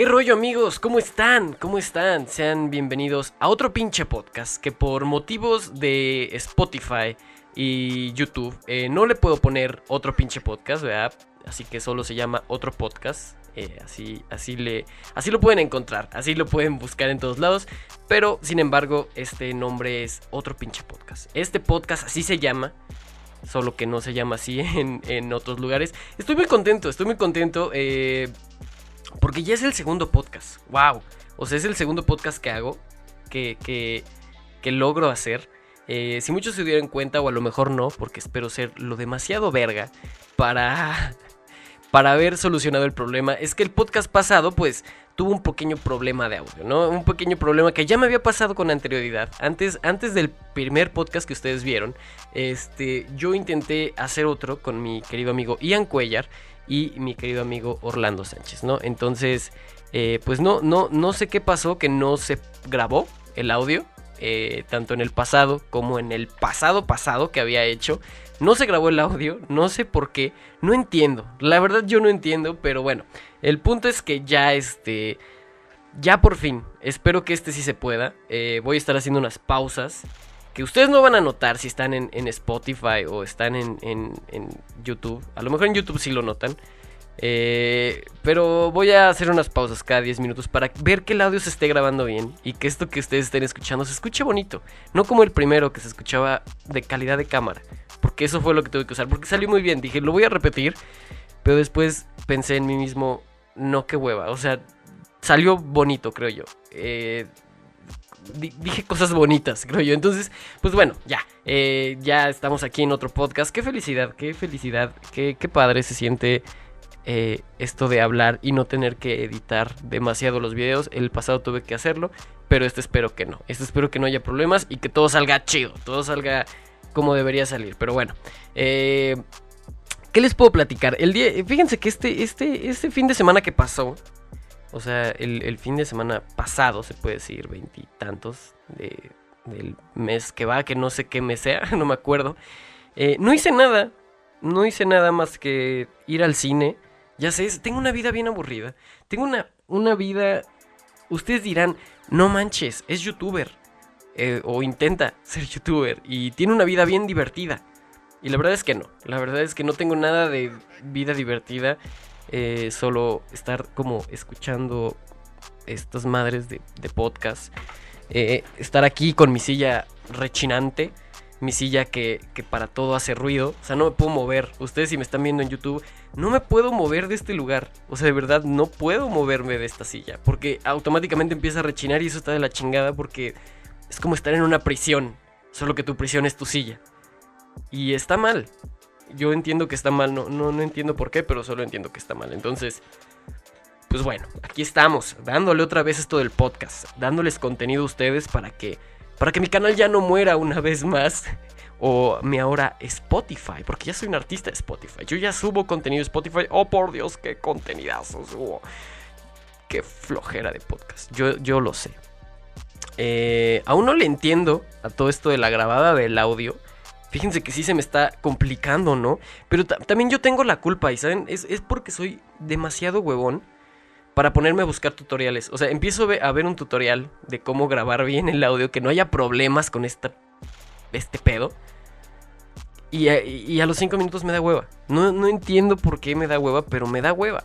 ¿Qué rollo amigos? ¿Cómo están? ¿Cómo están? Sean bienvenidos a otro pinche podcast que por motivos de Spotify y YouTube eh, no le puedo poner otro pinche podcast, ¿verdad? Así que solo se llama otro podcast. Eh, así, así, le, así lo pueden encontrar, así lo pueden buscar en todos lados. Pero sin embargo, este nombre es otro pinche podcast. Este podcast así se llama solo que no se llama así en, otros lugares. Estoy muy contento, estoy muy contento. Eh, porque ya es el segundo podcast. ¡Wow! O sea, es el segundo podcast que hago. Que, que, logro hacer. Eh, si muchos se dieron cuenta, o a lo mejor no, porque espero ser lo demasiado verga para, para haber solucionado el problema, es que el podcast pasado, pues, tuvo un pequeño problema de audio, ¿no? Un pequeño problema que ya me había pasado con anterioridad. Antes, antes del primer podcast que ustedes vieron, este, yo intenté hacer otro con mi querido amigo Ian Cuellar y mi querido amigo Orlando Sánchez, ¿no? Entonces, eh, pues no, no, no sé qué pasó, que no se grabó el audio, eh, tanto en el pasado como en el pasado pasado que había hecho. No se grabó el audio, no sé por qué, no entiendo, la verdad yo no entiendo, pero bueno, el punto es que ya este, ya por fin, espero que este sí se pueda, eh, voy a estar haciendo unas pausas que ustedes no van a notar si están en, Spotify o están en, YouTube. A lo mejor en YouTube sí lo notan. Eh, pero voy a hacer unas pausas cada 10 minutos para ver que el audio se esté grabando bien y que esto que ustedes estén escuchando se escuche bonito. No como el primero que se escuchaba de calidad de cámara. Porque eso fue lo que tuve que usar. Porque salió muy bien. Dije, lo voy a repetir. Pero después pensé en mí mismo, no, qué hueva. O sea, salió bonito, creo yo. Eh, dije cosas bonitas, creo yo. Entonces, pues bueno, ya. Eh, ya estamos aquí en otro podcast. Qué felicidad, qué felicidad. Qué, qué padre se siente eh, esto de hablar y no tener que editar demasiado los videos. El pasado tuve que hacerlo, pero este espero que no. Este espero que no haya problemas y que todo salga chido. Todo salga como debería salir. Pero bueno. Eh, ¿Qué les puedo platicar? El día, fíjense que este, este, este fin de semana que pasó, o sea, el, fin de semana pasado, se puede decir, veintitantos de, del mes que va, que no sé qué mes sea, no me acuerdo. Eh, no hice nada, no hice nada más que ir al cine. Ya sé, tengo una vida bien aburrida. Tengo una, una vida... Ustedes dirán, no manches, es youtuber. Eh, o intenta ser youtuber. Y tiene una vida bien divertida. Y la verdad es que no. La verdad es que no tengo nada de vida divertida. Eh, solo estar como escuchando estas madres de, podcast. Eh, estar aquí con mi silla rechinante. Mi silla que, que, para todo hace ruido. O sea, no me puedo mover. Ustedes si me están viendo en YouTube, no me puedo mover de este lugar. O sea, de verdad, no puedo moverme de esta silla. Porque automáticamente empieza a rechinar y eso está de la chingada porque es como estar en una prisión. Solo que tu prisión es tu silla. Y está mal yo entiendo que está mal, no, no, no entiendo por qué, pero solo entiendo que está mal. Entonces, pues bueno, aquí estamos, dándole otra vez esto del podcast, dándoles contenido a ustedes para que, para que mi canal ya no muera una vez más. O mi ahora Spotify, porque ya soy un artista de Spotify. Yo ya subo contenido de Spotify. Oh, por Dios, qué contenidazo subo. Qué flojera de podcast. Yo, yo lo sé. Eh, aún no le entiendo a todo esto de la grabada del audio. Fíjense que sí se me está complicando, ¿no? Pero también yo tengo la culpa, y saben, es, porque soy demasiado huevón para ponerme a buscar tutoriales. O sea, empiezo a ver un tutorial de cómo grabar bien el audio, que no haya problemas con esta, este pedo. Y a, los 5 minutos me da hueva. No, no entiendo por qué me da hueva, pero me da hueva.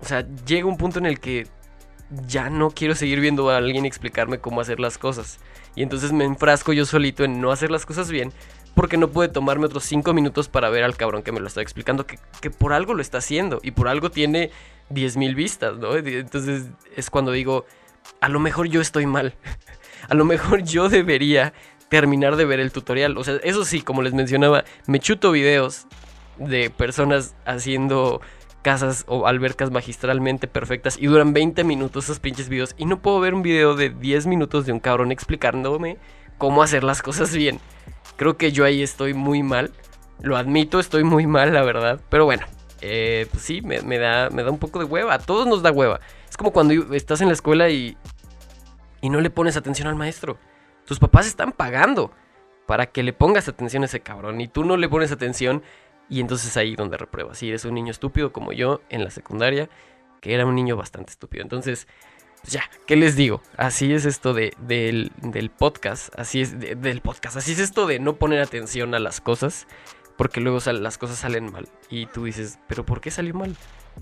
O sea, llega un punto en el que ya no quiero seguir viendo a alguien explicarme cómo hacer las cosas. Y entonces me enfrasco yo solito en no hacer las cosas bien. Porque no puede tomarme otros 5 minutos para ver al cabrón que me lo está explicando. Que, por algo lo está haciendo. Y por algo tiene 10.000 vistas, ¿no? Entonces es cuando digo, a lo mejor yo estoy mal. a lo mejor yo debería terminar de ver el tutorial. O sea, eso sí, como les mencionaba, me chuto videos de personas haciendo casas o albercas magistralmente perfectas y duran 20 minutos esos pinches videos y no puedo ver un video de 10 minutos de un cabrón explicándome cómo hacer las cosas bien. Creo que yo ahí estoy muy mal. Lo admito, estoy muy mal, la verdad. Pero bueno, eh, pues sí, me, da, me da un poco de hueva. A todos nos da hueva. Es como cuando estás en la escuela y, y no le pones atención al maestro. Tus papás están pagando para que le pongas atención a ese cabrón y tú no le pones atención y entonces ahí donde repruebas. Si eres un niño estúpido como yo en la secundaria, que era un niño bastante estúpido. Entonces, pues ya, ¿qué les digo? Así es esto de, del, podcast, así es del podcast, así es esto de no poner atención a las cosas, porque luego las cosas salen mal. Y tú dices, ¿pero por qué salió mal?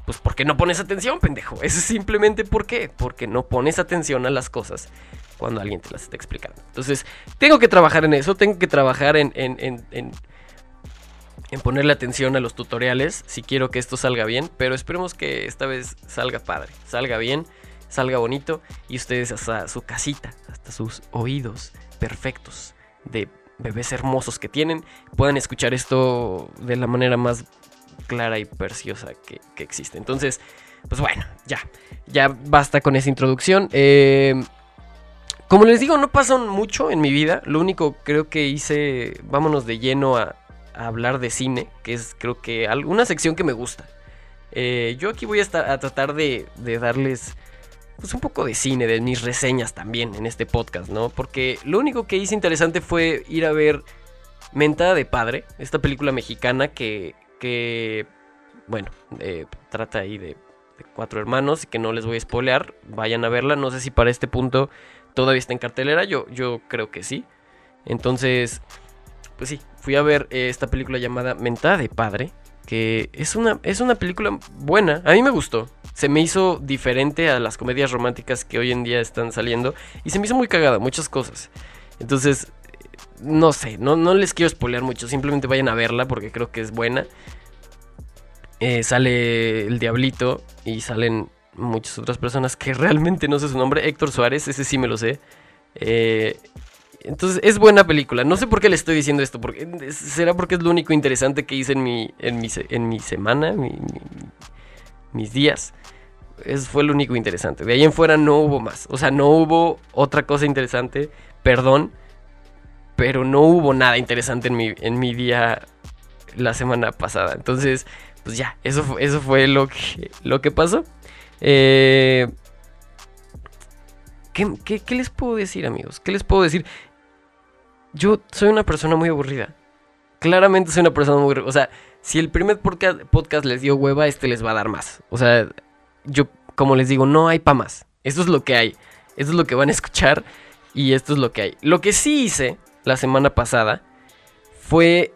Pues porque no pones atención, pendejo. Eso es simplemente por qué. Porque no pones atención a las cosas cuando alguien te las está explicando. Entonces, tengo que trabajar en eso, tengo que trabajar en, en, en, en ponerle atención a los tutoriales si quiero que esto salga bien. Pero esperemos que esta vez salga padre, salga bien, salga bonito y ustedes hasta su casita, hasta sus oídos perfectos de bebés hermosos que tienen, puedan escuchar esto de la manera más clara y preciosa que, existe. Entonces, pues bueno, ya, ya basta con esa introducción. Eh, como les digo, no pasó mucho en mi vida. Lo único creo que hice, vámonos de lleno a, hablar de cine, que es creo que una sección que me gusta. Eh, yo aquí voy a, estar, a tratar de, de darles pues un poco de cine, de mis reseñas también en este podcast, ¿no? Porque lo único que hice interesante fue ir a ver Mentada de Padre, esta película mexicana que, que bueno, eh, trata ahí de, cuatro hermanos y que no les voy a spoilear, vayan a verla, no sé si para este punto todavía está en cartelera, yo, yo creo que sí. Entonces, pues sí, fui a ver eh, esta película llamada Mentada de Padre, que es una, es una película buena, a mí me gustó. Se me hizo diferente a las comedias románticas que hoy en día están saliendo y se me hizo muy cagada, muchas cosas. Entonces, no sé, no, no les quiero spoilear mucho, simplemente vayan a verla porque creo que es buena. Eh, sale el Diablito y salen muchas otras personas que realmente no sé su nombre. Héctor Suárez, ese sí me lo sé. Eh, entonces es buena película. No sé por qué le estoy diciendo esto. Porque, ¿Será porque es lo único interesante que hice en mi, en mi, en mi semana? mis días. Es, fue lo único interesante. De ahí en fuera no hubo más. O sea, no hubo otra cosa interesante. Perdón. Pero no hubo nada interesante en mi, en mi día la semana pasada. Entonces, pues ya, eso, eso fue lo que, lo que pasó. Eh, ¿qué, qué les puedo decir, amigos? ¿Qué les puedo decir? Yo soy una persona muy aburrida. Claramente soy una persona muy. O sea, si el primer podcast, les dio hueva, este les va a dar más. O sea, yo, como les digo, no hay pa' más. Esto es lo que hay. Esto es lo que van a escuchar. Y esto es lo que hay. Lo que sí hice la semana pasada fue.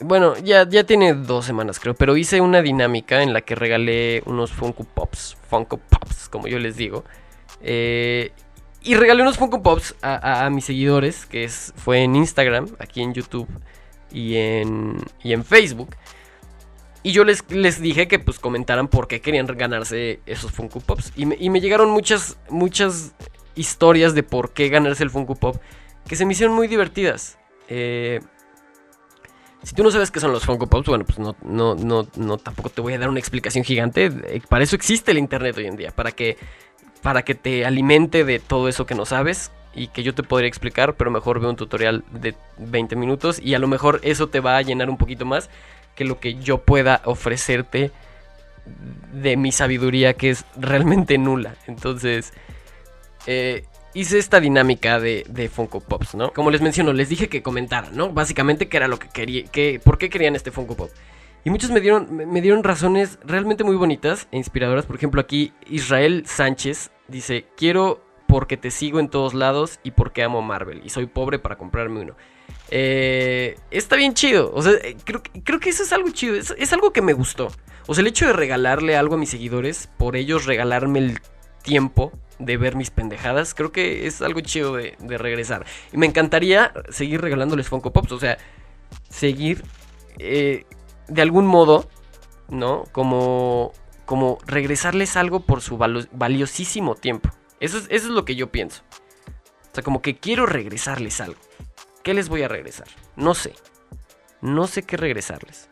Bueno, ya, ya tiene dos semanas creo, pero hice una dinámica en la que regalé unos Funko Pops, Funko Pops, como yo les digo. Eh, y regalé unos Funko Pops a, mis seguidores, que fue en Instagram, aquí en YouTube y en, y en Facebook. Y yo les, les dije que pues comentaran por qué querían ganarse esos Funko Pops. Y me, llegaron muchas, muchas historias de por qué ganarse el Funko Pop que se me hicieron muy divertidas. Eh, si tú no sabes qué son los Funko Pops, bueno, pues no, no, no, no, tampoco te voy a dar una explicación gigante. Eh, para eso existe el Internet hoy en día, para que para que te alimente de todo eso que no sabes y que yo te podría explicar, pero mejor ve un tutorial de 20 minutos y a lo mejor eso te va a llenar un poquito más que lo que yo pueda ofrecerte de mi sabiduría que es realmente nula. Entonces, eh, hice esta dinámica de, Funko Pops, ¿no? Como les menciono, les dije que comentaran, ¿no? Básicamente que era lo que quería, que, ¿por qué querían este Funko Pop? Y muchos me dieron, me dieron razones realmente muy bonitas e inspiradoras. Por ejemplo, aquí Israel Sánchez dice, quiero porque te sigo en todos lados y porque amo Marvel. Y soy pobre para comprarme uno. Eh, está bien chido. O sea, eh, creo, creo que eso es algo chido. Es, algo que me gustó. O sea, el hecho de regalarle algo a mis seguidores, por ellos regalarme el tiempo de ver mis pendejadas, creo que es algo chido de, de regresar. Y me encantaría seguir regalándoles Funko Pops. O sea, seguir... Eh, de algún modo, ¿no? Como, como regresarles algo por su valiosísimo tiempo. Eso es, eso es lo que yo pienso. O sea, como que quiero regresarles algo. ¿Qué les voy a regresar? No sé. No sé qué regresarles.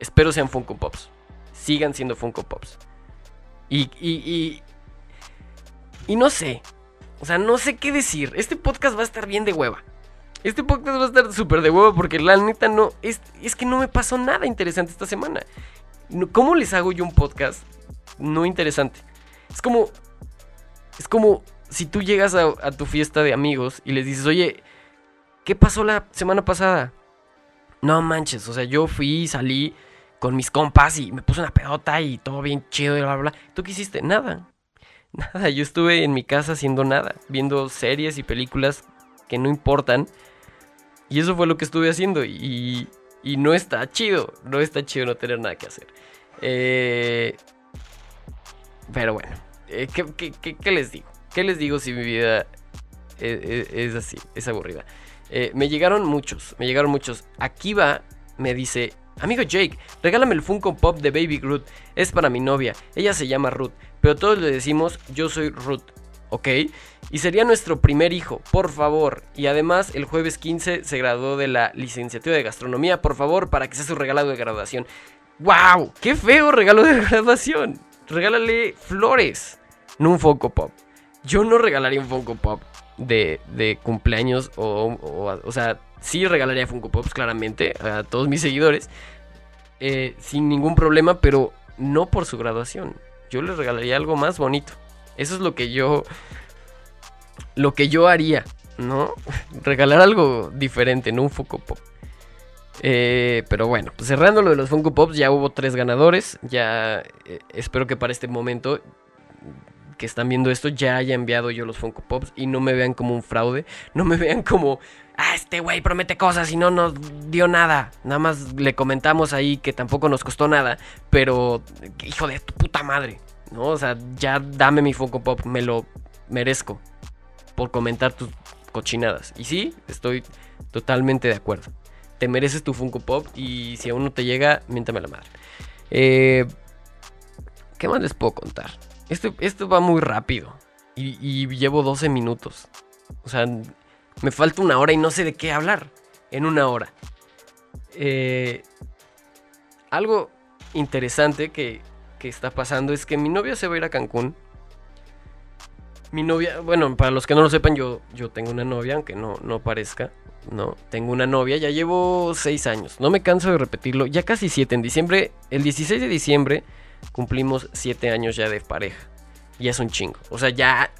Espero sean Funko Pops. Sigan siendo Funko Pops. Y, y, y, y no sé. O sea, no sé qué decir. Este podcast va a estar bien de hueva. Este podcast va a estar súper de huevo porque la neta no. Es, es que no me pasó nada interesante esta semana. ¿Cómo les hago yo un podcast no interesante? Es como. Es como si tú llegas a, tu fiesta de amigos y les dices, oye, ¿qué pasó la semana pasada? No manches, o sea, yo fui, salí, con mis compas y me puse una pedota y todo bien chido y bla, bla, bla. ¿Tú qué hiciste? Nada. Nada, yo estuve en mi casa haciendo nada, viendo series y películas que no importan. Y eso fue lo que estuve haciendo y, y no está chido, no está chido no tener nada que hacer. Eh, pero bueno, eh, ¿qué, les digo? ¿Qué les digo si mi vida es, es, es así, es aburrida? Eh, me llegaron muchos, me llegaron muchos. Aquí va, me dice, amigo Jake, regálame el Funko Pop de Baby Groot. Es para mi novia, ella se llama Ruth, pero todos le decimos yo soy Ruth. ¿Ok? Y sería nuestro primer hijo, por favor. Y además, el jueves 15 se graduó de la licenciatura de gastronomía, por favor, para que sea su regalo de graduación. ¡Wow! ¡Qué feo regalo de graduación! Regálale flores, no un Funko Pop. Yo no regalaría un Funko Pop de, cumpleaños o, o, sea, sí regalaría Funko Pops claramente a todos mis seguidores eh, sin ningún problema, pero no por su graduación. Yo les regalaría algo más bonito. Eso es lo que yo lo que yo haría, ¿no? Regalar algo diferente, no un Funko Pop. Eh, pero bueno, pues cerrando lo de los Funko Pops, ya hubo tres ganadores. Ya eh, espero que para este momento que están viendo esto ya haya enviado yo los Funko Pops y no me vean como un fraude, no me vean como, ah, este güey promete cosas y no nos dio nada. Nada más le comentamos ahí que tampoco nos costó nada, pero hijo de tu puta madre, ¿no? O sea, ya dame mi Funko Pop, me lo merezco por comentar tus cochinadas. Y sí, estoy totalmente de acuerdo. Te mereces tu Funko Pop y si aún no te llega, miéntame la madre. Eh, ¿Qué más les puedo contar? Esto, va muy rápido. Y, llevo 12 minutos. O sea, me falta una hora y no sé de qué hablar. En una hora. Eh, algo interesante que, está pasando es que mi novia se va a ir a Cancún. Mi novia, bueno, para los que no lo sepan, yo, yo tengo una novia, aunque no, no parezca. No, tengo una novia, ya llevo 6 años. No me canso de repetirlo, ya casi 7. En diciembre, el 16 de diciembre cumplimos siete años ya de pareja. Y es un chingo. O sea, ya.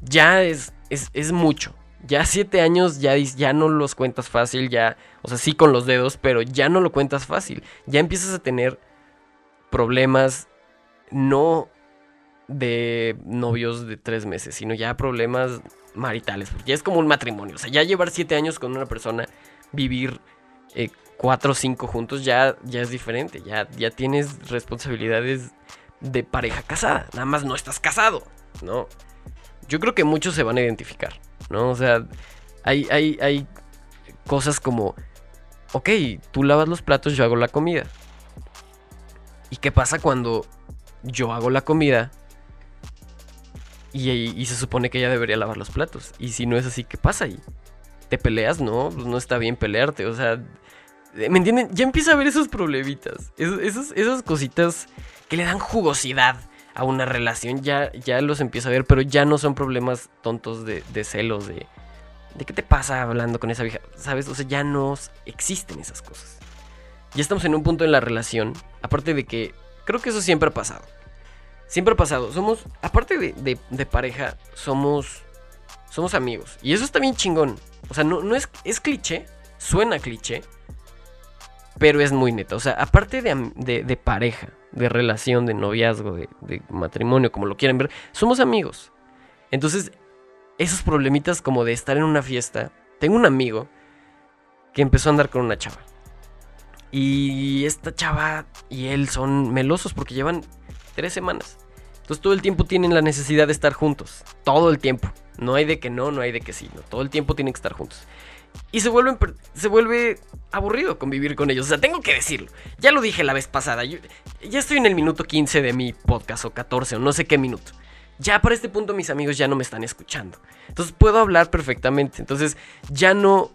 Ya es, es, mucho. Ya siete años ya, ya no los cuentas fácil, ya. O sea, sí con los dedos, pero ya no lo cuentas fácil. Ya empiezas a tener problemas. No de novios de tres meses, sino ya problemas maritales. Ya es como un matrimonio. O sea, ya llevar siete años con una persona, vivir eh, cuatro o cinco juntos ya, ya es diferente. Ya, ya tienes responsabilidades de pareja casada. Nada más no estás casado, ¿no? Yo creo que muchos se van a identificar, ¿no? O sea, hay, hay, hay cosas como, ok, tú lavas los platos, yo hago la comida. ¿Y qué pasa cuando yo hago la comida y, se supone que ella debería lavar los platos? Y si no es así, ¿qué pasa ahí? ¿Te peleas? No, pues no está bien pelearte, o sea, ¿Me entienden? Ya empieza a ver esos problemitas. Esas cositas que le dan jugosidad a una relación. Ya, ya los empiezo a ver, pero ya no son problemas tontos de, celos, de, de qué te pasa hablando con esa vieja. ¿Sabes? O sea, ya no existen esas cosas. Ya estamos en un punto en la relación. Aparte de que creo que eso siempre ha pasado. Siempre ha pasado. Somos, aparte de, de, pareja, somos, somos amigos. Y eso está bien chingón. O sea, no, no es, es cliché. Suena cliché pero es muy neta. O sea, aparte de, pareja, de relación, de noviazgo, de, matrimonio, como lo quieran ver, somos amigos. Entonces, esos problemitas como de estar en una fiesta. Tengo un amigo que empezó a andar con una chava. Y esta chava y él son melosos porque llevan tres semanas. Entonces todo el tiempo tienen la necesidad de estar juntos. Todo el tiempo. No hay de que no, no hay de que sí. No. Todo el tiempo tienen que estar juntos. Y se, se vuelve aburrido convivir con ellos. O sea, tengo que decirlo. Ya lo dije la vez pasada. ya estoy en el minuto 15 de mi podcast o 14 o no sé qué minuto. Ya para este punto mis amigos ya no me están escuchando. Entonces puedo hablar perfectamente. Entonces ya no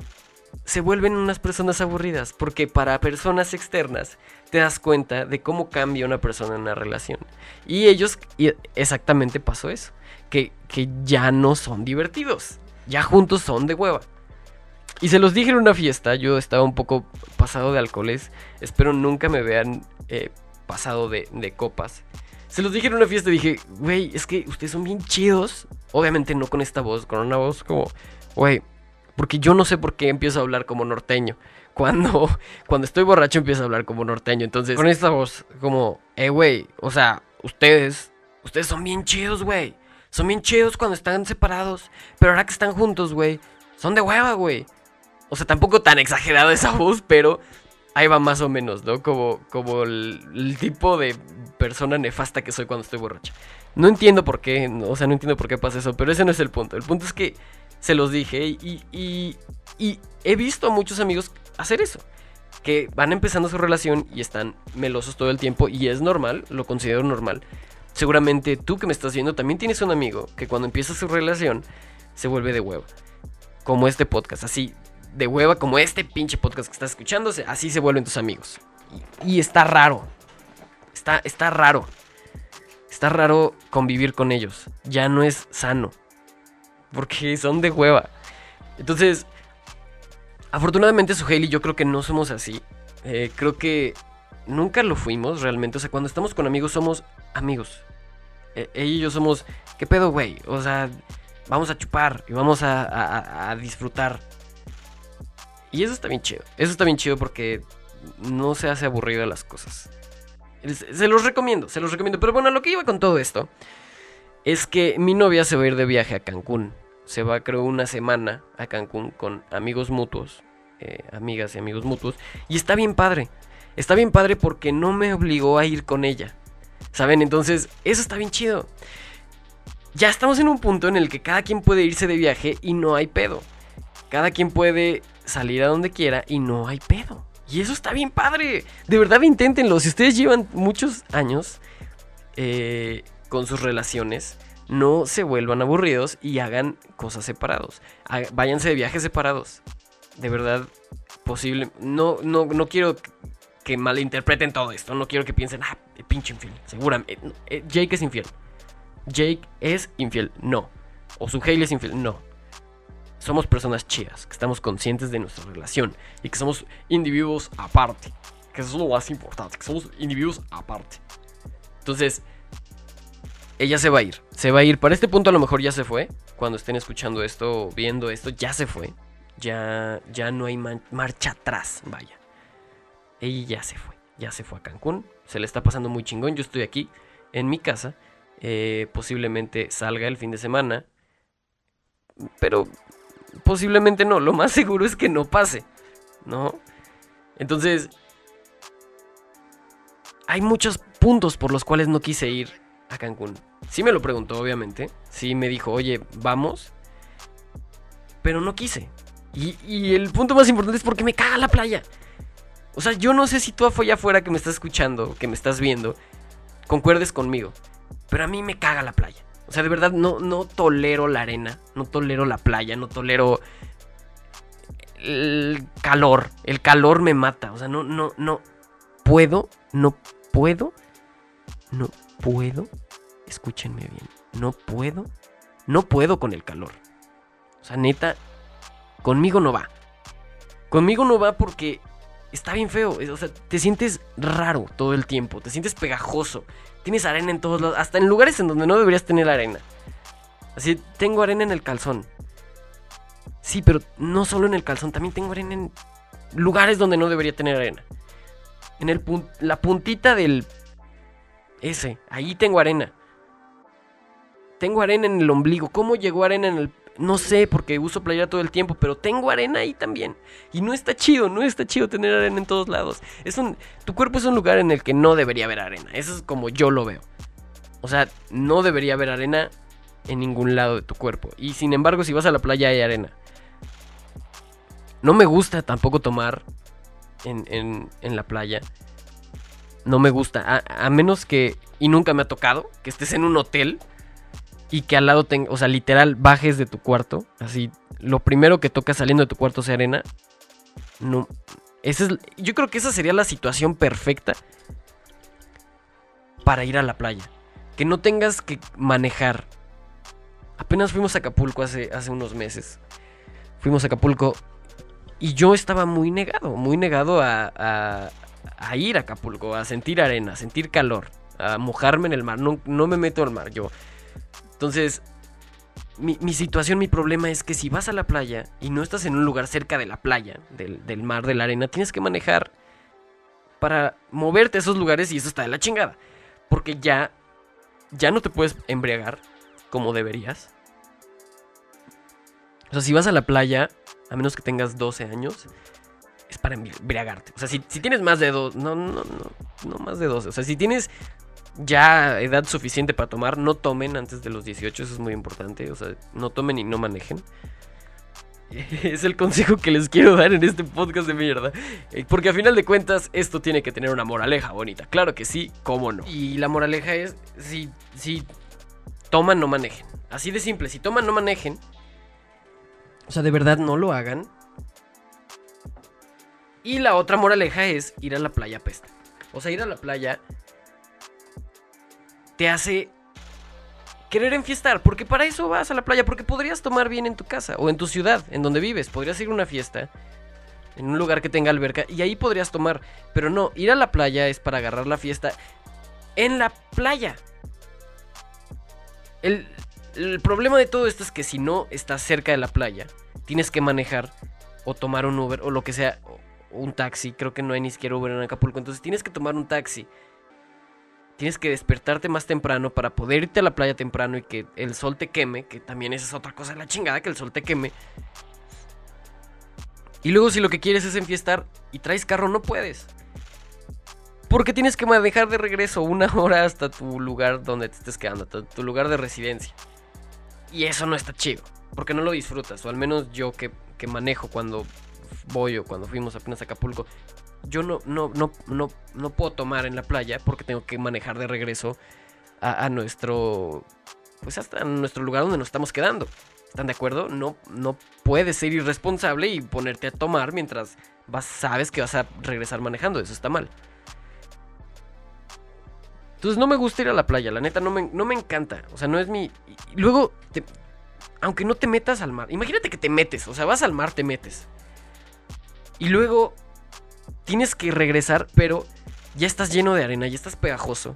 se vuelven unas personas aburridas. Porque para personas externas te das cuenta de cómo cambia una persona en una relación. Y ellos y exactamente pasó eso. Que, que ya no son divertidos. Ya juntos son de hueva. Y se los dije en una fiesta, yo estaba un poco pasado de alcoholes, espero nunca me vean eh, pasado de, copas. Se los dije en una fiesta y dije, güey, es que ustedes son bien chidos. Obviamente no con esta voz, con una voz como, güey, porque yo no sé por qué empiezo a hablar como norteño. cuando, cuando estoy borracho empiezo a hablar como norteño. Entonces, con esta voz, como, eh, güey, o sea, ustedes, ustedes son bien chidos, güey. Son bien chidos cuando están separados. Pero ahora que están juntos, güey, son de hueva, güey. O sea, tampoco tan exagerada esa voz, pero ahí va más o menos, ¿no? Como, como el, tipo de persona nefasta que soy cuando estoy borracho. No entiendo por qué, o sea, no entiendo por qué pasa eso, pero ese no es el punto. El punto es que se los dije y, y, y he visto a muchos amigos hacer eso. Que van empezando su relación y están melosos todo el tiempo y es normal, lo considero normal. Seguramente tú que me estás viendo también tienes un amigo que cuando empieza su relación se vuelve de hueva. Como este podcast, así de hueva como este pinche podcast que estás escuchando, así se vuelven tus amigos. Y, está raro. Está, está raro. Está raro convivir con ellos. Ya no es sano. Porque son de hueva. Entonces, afortunadamente Suheil y yo creo que no somos así. Eh, creo que nunca lo fuimos realmente. O sea, cuando estamos con amigos somos amigos. E, ella y yo somos, ¿qué pedo, güey? O sea, vamos a chupar y vamos a, a disfrutar. Y eso está bien chido. Eso está bien chido porque no se hace aburrido las cosas. Se los recomiendo, se los recomiendo. Pero bueno, lo que iba con todo esto es que mi novia se va a ir de viaje a Cancún. Se va, creo, una semana a Cancún con amigos mutuos, eh, amigas y amigos mutuos. Y está bien padre. Está bien padre porque no me obligó a ir con ella. ¿Saben? Entonces, eso está bien chido. Ya estamos en un punto en el que cada quien puede irse de viaje y no hay pedo. Cada quien puede salir a donde quiera y no hay pedo. Y eso está bien padre. De verdad inténtenlo. Si ustedes llevan muchos años eh, con sus relaciones, no se vuelvan aburridos y hagan cosas separados. Váyanse de viajes separados. De verdad, posible. No, no, no quiero que malinterpreten todo esto. No quiero que piensen, ah, pinche infiel. Seguramente. Eh, Jake es infiel. Jake es infiel. No. O su Hailey es infiel. No somos personas chidas, que estamos conscientes de nuestra relación y que somos individuos aparte. Que eso es lo más importante, que somos individuos aparte. Entonces, ella se va a ir. Se va a ir. Para este punto a lo mejor ya se fue. Cuando estén escuchando esto, viendo esto, ya se fue. Ya, ya no hay marcha atrás, vaya. Ella ya se fue. Ya se fue a Cancún. Se le está pasando muy chingón. Yo estoy aquí en mi casa. Eh, posiblemente salga el fin de semana. Pero posiblemente no. Lo más seguro es que no pase. ¿No? Entonces, hay muchos puntos por los cuales no quise ir a Cancún. Sí me lo preguntó, obviamente. Sí me dijo, oye, vamos. Pero no quise. Y, el punto más importante es porque me caga la playa. O sea, yo no sé si tú allá afuera que me estás escuchando, que me estás viendo, concuerdes conmigo. Pero a mí me caga la playa. O sea, de verdad no, no tolero la arena, no tolero la playa, no tolero el calor. El calor me mata. O sea, no, no, no puedo, no puedo, no puedo. Escúchenme bien. No puedo, no puedo con el calor. O sea, neta, conmigo no va. Conmigo no va porque está bien feo. O sea, te sientes raro todo el tiempo. Te sientes pegajoso. Tienes arena en todos lados. Hasta en lugares en donde no deberías tener arena. Así, tengo arena en el calzón. Sí, pero no solo en el calzón. También tengo arena en lugares donde no debería tener arena. En el la puntita del... Ese. Ahí tengo arena. Tengo arena en el ombligo. ¿Cómo llegó arena en el no sé, porque uso playera todo el tiempo, pero tengo arena ahí también. Y no está chido, no está chido tener arena en todos lados. Es un, tu cuerpo es un lugar en el que no debería haber arena. Eso es como yo lo veo. O sea, no debería haber arena en ningún lado de tu cuerpo. Y sin embargo, si vas a la playa hay arena. No me gusta tampoco tomar en, en, la playa. No me gusta. A, menos que, y nunca me ha tocado, que estés en un hotel y que al lado tenga, o sea, literal, bajes de tu cuarto, así, lo primero que toca saliendo de tu cuarto sea arena. No, esa es, yo creo que esa sería la situación perfecta para ir a la playa. Que no tengas que manejar. Apenas fuimos a Acapulco hace, hace unos meses. Fuimos a Acapulco y yo estaba muy negado, muy negado a, a ir a Acapulco, a sentir arena, a sentir calor, a mojarme en el mar. No, no me meto al mar, yo entonces, mi, mi situación, mi problema es que si vas a la playa y no estás en un lugar cerca de la playa, del, del mar, de la arena, tienes que manejar para moverte a esos lugares y eso está de la chingada. Porque ya, ya no te puedes embriagar como deberías. O sea, si vas a la playa, a menos que tengas 12 años, es para embriagarte. O sea, si, si tienes más de dos, no, no, no, no más de 12. O sea, si tienes ya edad suficiente para tomar, no tomen antes de los 18, eso es muy importante. O sea, no tomen y no manejen. Es el consejo que les quiero dar en este podcast de mierda. Eh, porque a final de cuentas, esto tiene que tener una moraleja bonita. Claro que sí, cómo no. Y la moraleja es: si, si toman, no manejen. Así de simple, si toman, no manejen. O sea, de verdad no lo hagan. Y la otra moraleja es ir a la playa pesta. O sea, ir a la playa te hace querer enfiestar, porque para eso vas a la playa, porque podrías tomar bien en tu casa o en tu ciudad, en donde vives, podrías ir a una fiesta en un lugar que tenga alberca y ahí podrías tomar, pero no, ir a la playa es para agarrar la fiesta en la playa. El, el problema de todo esto es que si no estás cerca de la playa, tienes que manejar o tomar un Uber o lo que sea, un taxi, creo que no hay ni siquiera Uber en Acapulco, entonces tienes que tomar un taxi tienes que despertarte más temprano para poder irte a la playa temprano y que el sol te queme, que también esa es otra cosa de la chingada, que el sol te queme. Y luego si lo que quieres es enfiestar y traes carro, no puedes. Porque tienes que manejar de regreso una hora hasta tu lugar donde te estés quedando, tu lugar de residencia. Y eso no está chido, porque no lo disfrutas, o al menos yo que, que manejo cuando voy o cuando fuimos apenas a Acapulco, yo no, no, no, no, no puedo tomar en la playa porque tengo que manejar de regreso a, nuestro, pues hasta nuestro lugar donde nos estamos quedando. ¿Están de acuerdo? No, no puedes ser irresponsable y ponerte a tomar mientras vas, sabes que vas a regresar manejando. Eso está mal. Entonces no me gusta ir a la playa, la neta no me, no me encanta. O sea, no es mi... luego, aunque no te metas al mar, imagínate que te metes, o sea, vas al mar, te metes. Y luego tienes que regresar, pero ya estás lleno de arena, ya estás pegajoso.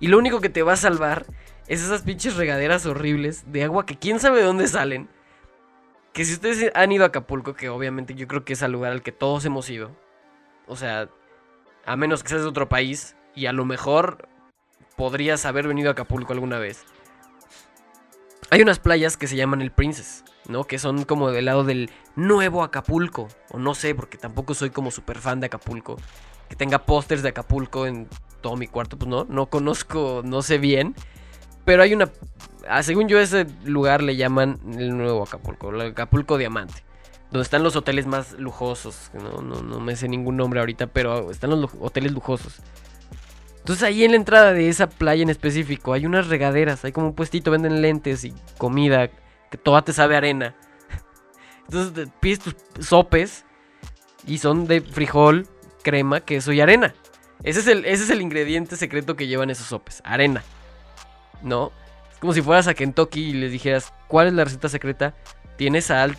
Y lo único que te va a salvar es esas pinches regaderas horribles de agua que quién sabe de dónde salen. Que si ustedes han ido a Acapulco, que obviamente yo creo que es el lugar al que todos hemos ido. O sea, a menos que seas de otro país y a lo mejor podrías haber venido a Acapulco alguna vez. Hay unas playas que se llaman el Princess, ¿no? Que son como del lado del nuevo Acapulco. O no sé, porque tampoco soy como súper fan de Acapulco. Que tenga pósters de Acapulco en todo mi cuarto, pues no, no conozco, no sé bien. Pero hay una... Ah, según yo ese lugar le llaman el nuevo Acapulco, el Acapulco Diamante. Donde están los hoteles más lujosos. No, no, no me sé ningún nombre ahorita, pero están los hoteles lujosos. Entonces ahí en la entrada de esa playa en específico hay unas regaderas, hay como un puestito, venden lentes y comida, que toda te sabe arena. Entonces pides tus sopes y son de frijol, crema, queso y arena. Ese es el, ese es el ingrediente secreto que llevan esos sopes, arena. ¿No? Es como si fueras a Kentucky y les dijeras, ¿cuál es la receta secreta? Tiene sal,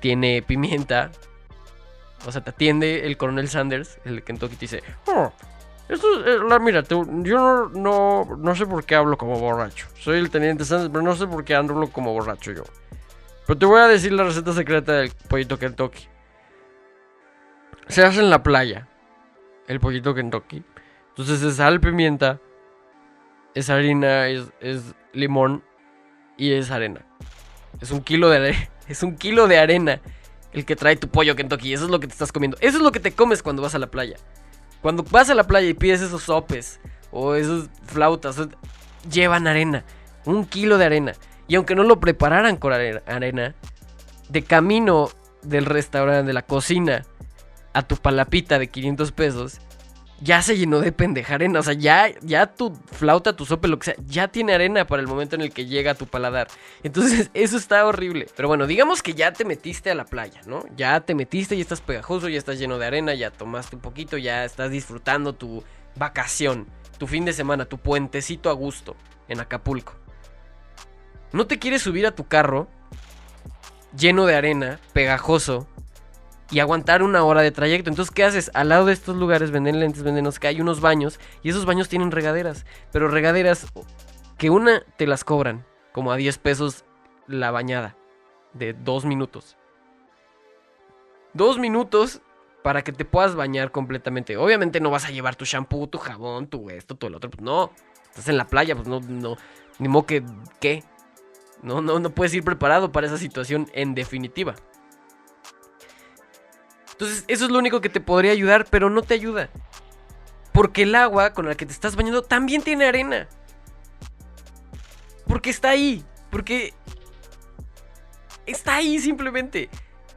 tiene pimienta. O sea, te atiende el coronel Sanders, el de Kentucky, te dice, oh, esto es, la, mira, yo no, no, no, sé por qué hablo como borracho. Soy el teniente Sanders, pero no sé por qué ando como borracho yo. Pero te voy a decir la receta secreta del pollito Kentucky. Se hace en la playa. El pollito Kentucky. Entonces es sal, pimienta. Es harina, es, es limón. Y es arena. Es un kilo de arena. Es un kilo de arena. El que trae tu pollo Kentucky. Eso es lo que te estás comiendo. Eso es lo que te comes cuando vas a la playa. Cuando vas a la playa y pides esos sopes o esos flautas, llevan arena. Un kilo de arena. Y aunque no lo prepararan con arena, de camino del restaurante, de la cocina, a tu palapita de 500 pesos, ya se llenó de pendeja arena. O sea, ya, ya tu flauta, tu sope, lo que sea, ya tiene arena para el momento en el que llega a tu paladar. Entonces, eso está horrible. Pero bueno, digamos que ya te metiste a la playa, ¿no? Ya te metiste, ya estás pegajoso, ya estás lleno de arena, ya tomaste un poquito, ya estás disfrutando tu vacación, tu fin de semana, tu puentecito a gusto en Acapulco. No te quieres subir a tu carro lleno de arena, pegajoso, y aguantar una hora de trayecto. Entonces, ¿qué haces? Al lado de estos lugares venden lentes, venden que hay unos baños y esos baños tienen regaderas, pero regaderas que una te las cobran como a 10 pesos la bañada de dos minutos. Dos minutos para que te puedas bañar completamente. Obviamente no vas a llevar tu shampoo, tu jabón, tu esto, todo el otro. Pues no. Estás en la playa, pues no, no. Ni modo que. ¿Qué? No, no, no puedes ir preparado para esa situación en definitiva. Entonces, eso es lo único que te podría ayudar, pero no te ayuda. Porque el agua con la que te estás bañando también tiene arena. Porque está ahí. Porque está ahí simplemente.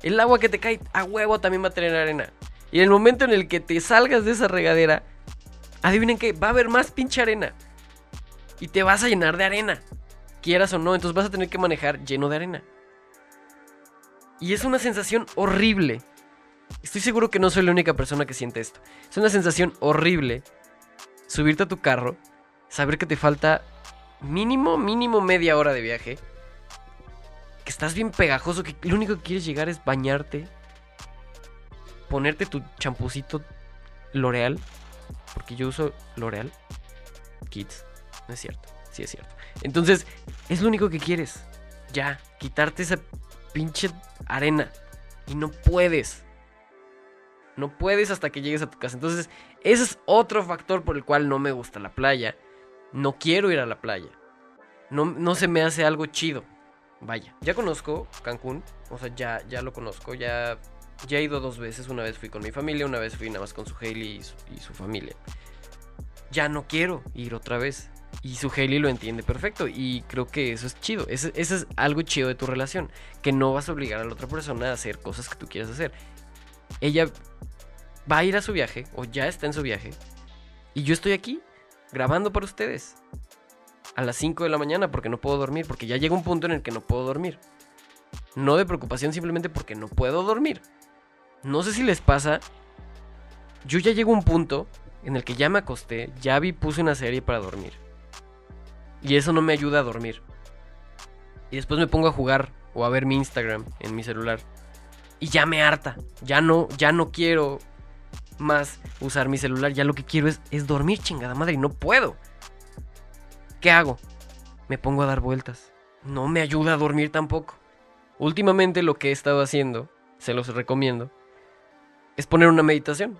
El agua que te cae a huevo también va a tener arena. Y en el momento en el que te salgas de esa regadera, adivinen que va a haber más pinche arena. Y te vas a llenar de arena. Quieras o no, entonces vas a tener que manejar lleno de arena. Y es una sensación horrible. Estoy seguro que no soy la única persona que siente esto. Es una sensación horrible subirte a tu carro, saber que te falta mínimo, mínimo media hora de viaje que estás bien pegajoso, que lo único que quieres llegar es bañarte, ponerte tu champucito L'Oreal, porque yo uso L'Oreal Kids, no es cierto, sí es cierto. Entonces, es lo único que quieres, ya, quitarte esa pinche arena y no puedes. No puedes hasta que llegues a tu casa. Entonces, ese es otro factor por el cual no me gusta la playa. No quiero ir a la playa. No, no se me hace algo chido vaya, ya conozco Cancún, o sea, ya, ya lo conozco, ya, ya he ido dos veces, una vez fui con mi familia, una vez fui nada más con su Hailey y su, familia. Ya no quiero ir otra vez. Y su Hailey lo entiende perfecto. Y creo que eso es chido. Eso, es algo chido de tu relación. Que no vas a obligar a la otra persona a hacer cosas que tú quieras hacer. Ella va a ir a su viaje. O ya está en su viaje. Y yo estoy aquí grabando para ustedes a las 5 de la mañana porque no puedo dormir, porque ya llega un punto en el que no puedo dormir. No de preocupación, simplemente porque no puedo dormir. No sé si les pasa, yo ya llego a un punto en el que ya me acosté, ya vi, puse una serie para dormir. Y eso no me ayuda a dormir. Y después me pongo a jugar o a ver mi Instagram en mi celular. Y ya me harta. Ya no, ya no quiero más usar mi celular. Ya lo que quiero es, es dormir, chingada madre. Y no puedo. ¿Qué hago? Me pongo a dar vueltas. No me ayuda a dormir tampoco. Últimamente lo que he estado haciendo, se los recomiendo, es poner una meditación.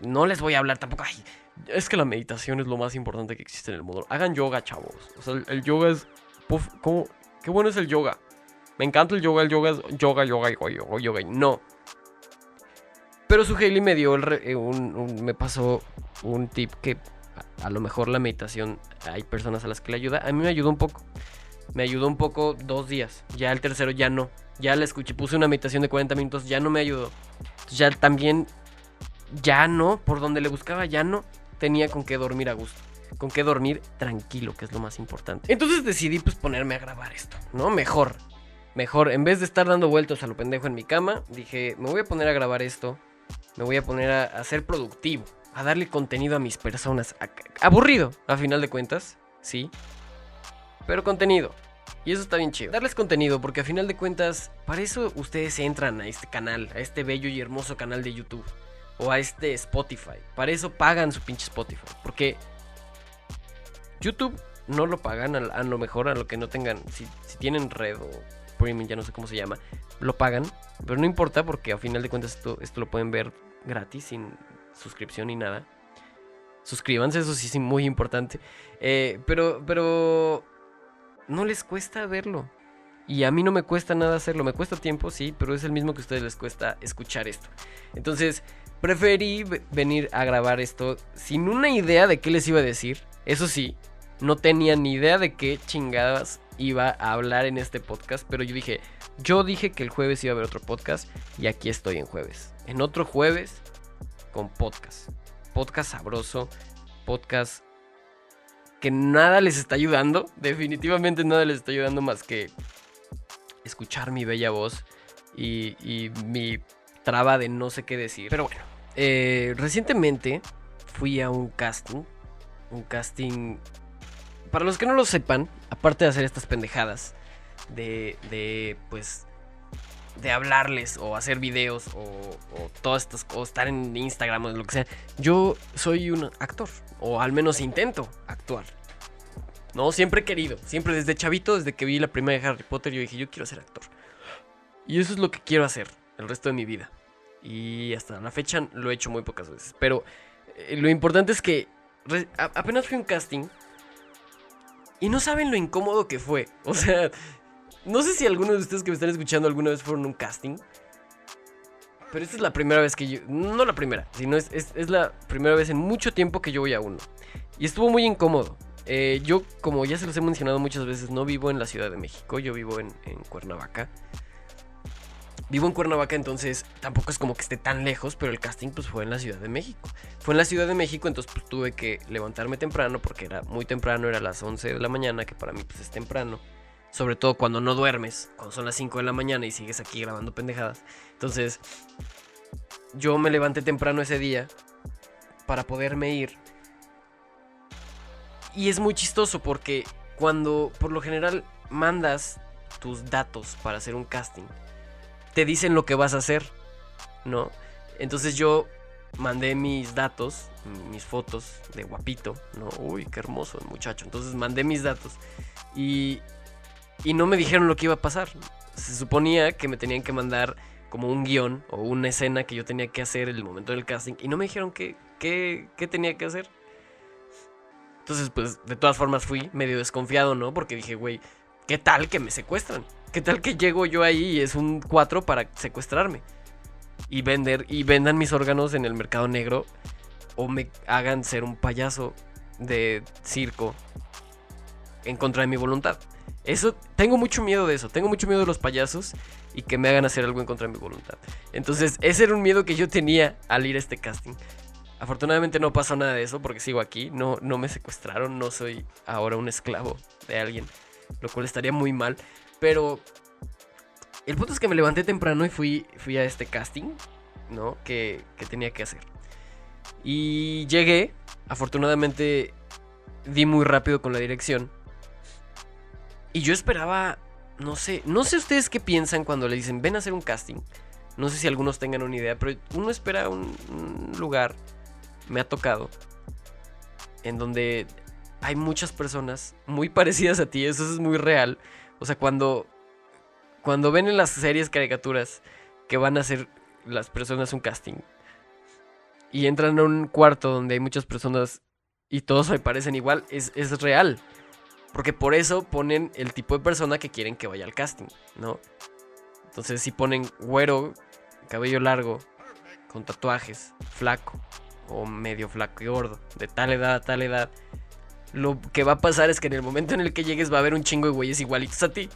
No les voy a hablar tampoco. Ay, es que la meditación es lo más importante que existe en el mundo. Hagan yoga, chavos. O sea, el, yoga es. ¿cómo? Qué bueno es el yoga. Me encanta el yoga. El yoga yoga, yoga, yoga, yoga, yoga. No. Pero su Hailey me dio el eh, un, me pasó un tip que a lo mejor la meditación hay personas a las que le ayuda. A mí me ayudó un poco. Me ayudó un poco dos días. Ya el tercero ya no. Ya la escuché, puse una meditación de 40 minutos, ya no me ayudó. Ya también, ya no, por donde le buscaba, ya no tenía con qué dormir a gusto. Con qué dormir tranquilo, que es lo más importante. Entonces decidí pues ponerme a grabar esto, ¿no? Mejor. Mejor, en vez de estar dando vueltas a lo pendejo en mi cama, dije, me voy a poner a grabar esto. Me voy a poner a, ser productivo a darle contenido a mis personas. Aburrido, a final de cuentas, sí. Pero contenido. Y eso está bien chido. Darles contenido, porque a final de cuentas, para eso ustedes entran a este canal, a este bello y hermoso canal de YouTube. O a este Spotify. Para eso pagan su pinche Spotify. Porque YouTube no lo pagan a, lo mejor a lo que no tengan. Si, tienen red o ya no sé cómo se llama. Lo pagan. Pero no importa porque a final de cuentas esto, esto lo pueden ver gratis sin suscripción ni nada. Suscríbanse, eso sí es muy importante. Eh, pero, pero no les cuesta verlo. Y a mí no me cuesta nada hacerlo. Me cuesta tiempo, sí, pero es el mismo que a ustedes les cuesta escuchar esto. Entonces, preferí venir a grabar esto sin una idea de qué les iba a decir. Eso sí, no tenía ni idea de qué chingadas iba a hablar en este podcast. Pero yo dije, yo dije que el jueves iba a haber otro podcast. Y aquí estoy en jueves. En otro jueves con podcast. Podcast sabroso, podcast que nada les está ayudando, definitivamente nada les está ayudando más que escuchar mi bella voz y, mi traba de no sé qué decir. Pero bueno, eh, recientemente fui a un casting, un casting, para los que no lo sepan, aparte de hacer estas pendejadas, de, de pues de hablarles o hacer videos o, o todas estas cosas, estar en Instagram o lo que sea. Yo soy un actor, o al menos intento actuar. No, siempre he querido. Siempre desde chavito, desde que vi la primera de Harry Potter, yo dije, yo quiero ser actor. Y eso es lo que quiero hacer el resto de mi vida. Y hasta la fecha lo he hecho muy pocas veces. Pero eh, lo importante es que apenas fui un casting. Y no saben lo incómodo que fue. O sea, no sé si algunos de ustedes que me están escuchando alguna vez fueron a un casting. Pero esta es la primera vez que yo. No la primera, sino es, es, la primera vez en mucho tiempo que yo voy a uno. Y estuvo muy incómodo. Eh, yo, como ya se los he mencionado muchas veces, no vivo en la Ciudad de México, yo vivo en Cuernavaca. Vivo en Cuernavaca, entonces tampoco es como que esté tan lejos, pero el casting pues fue en la Ciudad de México. Fue en la Ciudad de México, entonces pues tuve que levantarme temprano porque era muy temprano, era las 11 de la mañana, que para mí pues es temprano. Sobre todo cuando no duermes, cuando son las 5 de la mañana y sigues aquí grabando pendejadas. Entonces, yo me levanté temprano ese día para poderme ir. Y es muy chistoso porque cuando por lo general mandas tus datos para hacer un casting, te dicen lo que vas a hacer, ¿no? Entonces yo mandé mis datos, mis fotos de guapito, ¿no? Uy, qué hermoso el muchacho. Entonces mandé mis datos y, y no me dijeron lo que iba a pasar. Se suponía que me tenían que mandar como un guion o una escena que yo tenía que hacer en el momento del casting y no me dijeron qué, qué, qué tenía que hacer. Entonces, pues, de todas formas fui medio desconfiado, ¿no? Porque dije, güey, ¿qué tal que me secuestran? ¿Qué tal que llego yo ahí y es un 4 para secuestrarme? Y vender y vendan mis órganos en el mercado negro o me hagan ser un payaso de circo en contra de mi voluntad. Eso tengo mucho miedo de eso, tengo mucho miedo de los payasos y que me hagan hacer algo en contra de mi voluntad. Entonces, ese era un miedo que yo tenía al ir a este casting. Afortunadamente no pasó nada de eso porque sigo aquí, no, no me secuestraron, no soy ahora un esclavo de alguien, lo cual estaría muy mal. Pero el punto es que me levanté temprano y fui, fui a este casting, ¿no? Que, que tenía que hacer. Y llegué, afortunadamente di muy rápido con la dirección. Y yo esperaba, no sé, no sé ustedes qué piensan cuando le dicen, ven a hacer un casting. No sé si algunos tengan una idea, pero uno espera un, un lugar, me ha tocado, en donde hay muchas personas muy parecidas a ti, eso es muy real. O sea, cuando, cuando ven en las series caricaturas que van a hacer las personas un casting y entran a un cuarto donde hay muchas personas y todos me parecen igual, es, es real. Porque por eso ponen el tipo de persona que quieren que vaya al casting, ¿no? Entonces si ponen güero, cabello largo, con tatuajes, flaco, o medio flaco y gordo, de tal edad a tal edad, lo que va a pasar es que en el momento en el que llegues va a haber un chingo de güeyes igualitos a ti.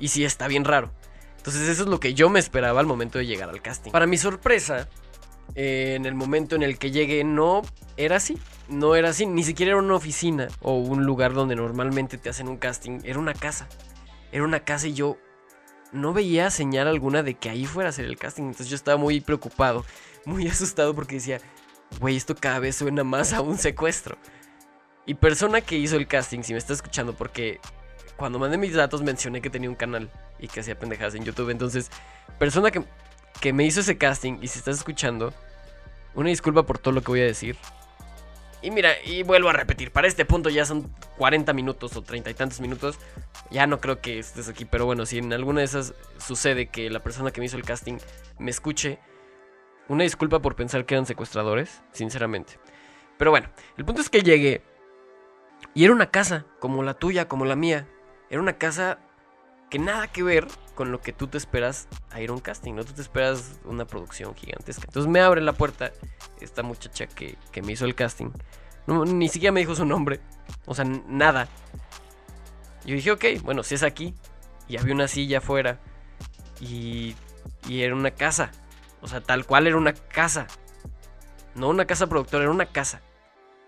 Y sí, está bien raro. Entonces eso es lo que yo me esperaba al momento de llegar al casting. Para mi sorpresa, eh, en el momento en el que llegué no era así. No era así, ni siquiera era una oficina o un lugar donde normalmente te hacen un casting. Era una casa. Era una casa y yo no veía señal alguna de que ahí fuera a hacer el casting. Entonces yo estaba muy preocupado, muy asustado porque decía, güey, esto cada vez suena más a un secuestro. Y persona que hizo el casting, si me está escuchando, porque cuando mandé mis datos mencioné que tenía un canal y que hacía pendejadas en YouTube. Entonces, persona que, que me hizo ese casting y si estás escuchando, una disculpa por todo lo que voy a decir. Y mira, y vuelvo a repetir, para este punto ya son 40 minutos o 30 y tantos minutos. Ya no creo que estés aquí, pero bueno, si en alguna de esas sucede que la persona que me hizo el casting me escuche, una disculpa por pensar que eran secuestradores, sinceramente. Pero bueno, el punto es que llegué y era una casa, como la tuya, como la mía. Era una casa que nada que ver con lo que tú te esperas a ir a un casting, ¿no? Tú te esperas una producción gigantesca. Entonces me abre la puerta esta muchacha que, me hizo el casting. ni siquiera me dijo su nombre. O sea, nada. Yo dije, ok, bueno, si es aquí. Y había una silla afuera. Y, y era una casa. O sea, tal cual era una casa. No una casa productora, era una casa.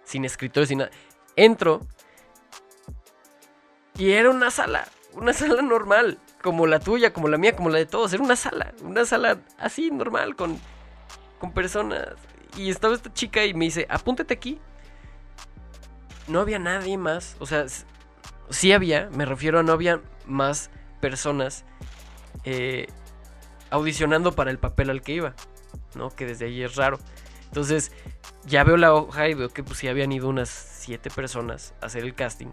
Sin escritores, sin nada. Entro y era una sala, una sala normal, como la tuya, como la mía, como la de todos. Era una sala, una sala así normal, con, con personas. Y estaba esta chica y me dice, apúntate aquí. No había nadie más, o sea, sí había, me refiero a no había más personas eh, audicionando para el papel al que iba, ¿no? Que desde ahí es raro. Entonces, ya veo la hoja y veo que pues sí habían ido unas siete personas a hacer el casting.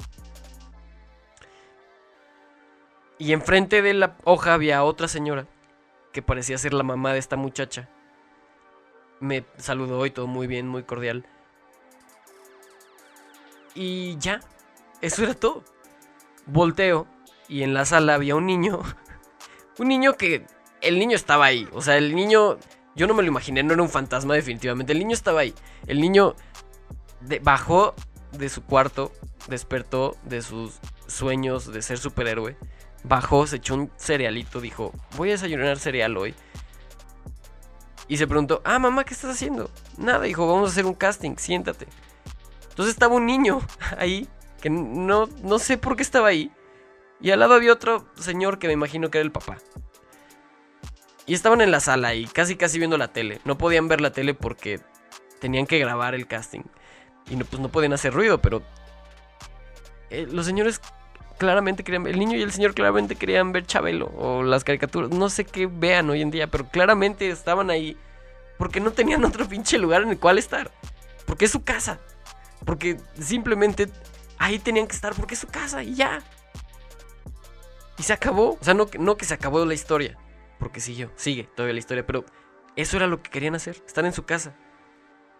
Y enfrente de la hoja había otra señora que parecía ser la mamá de esta muchacha. Me saludó y todo muy bien, muy cordial. Y ya, eso era todo. Volteo y en la sala había un niño. Un niño que... El niño estaba ahí. O sea, el niño... Yo no me lo imaginé, no era un fantasma definitivamente. El niño estaba ahí. El niño bajó de su cuarto, despertó de sus sueños de ser superhéroe. Bajó, se echó un cerealito, dijo, voy a desayunar cereal hoy. Y se preguntó, ah, mamá, ¿qué estás haciendo? Nada, dijo, vamos a hacer un casting, siéntate. Entonces estaba un niño ahí, que no, no sé por qué estaba ahí. Y al lado había otro señor que me imagino que era el papá. Y estaban en la sala y casi casi viendo la tele. No podían ver la tele porque tenían que grabar el casting. Y no, pues no podían hacer ruido, pero... Eh, los señores claramente querían... El niño y el señor claramente querían ver Chabelo o las caricaturas. No sé qué vean hoy en día, pero claramente estaban ahí porque no tenían otro pinche lugar en el cual estar. Porque es su casa. Porque simplemente ahí tenían que estar porque es su casa y ya. Y se acabó. O sea, no, no que se acabó la historia. Porque siguió, sigue todavía la historia. Pero eso era lo que querían hacer. Estar en su casa.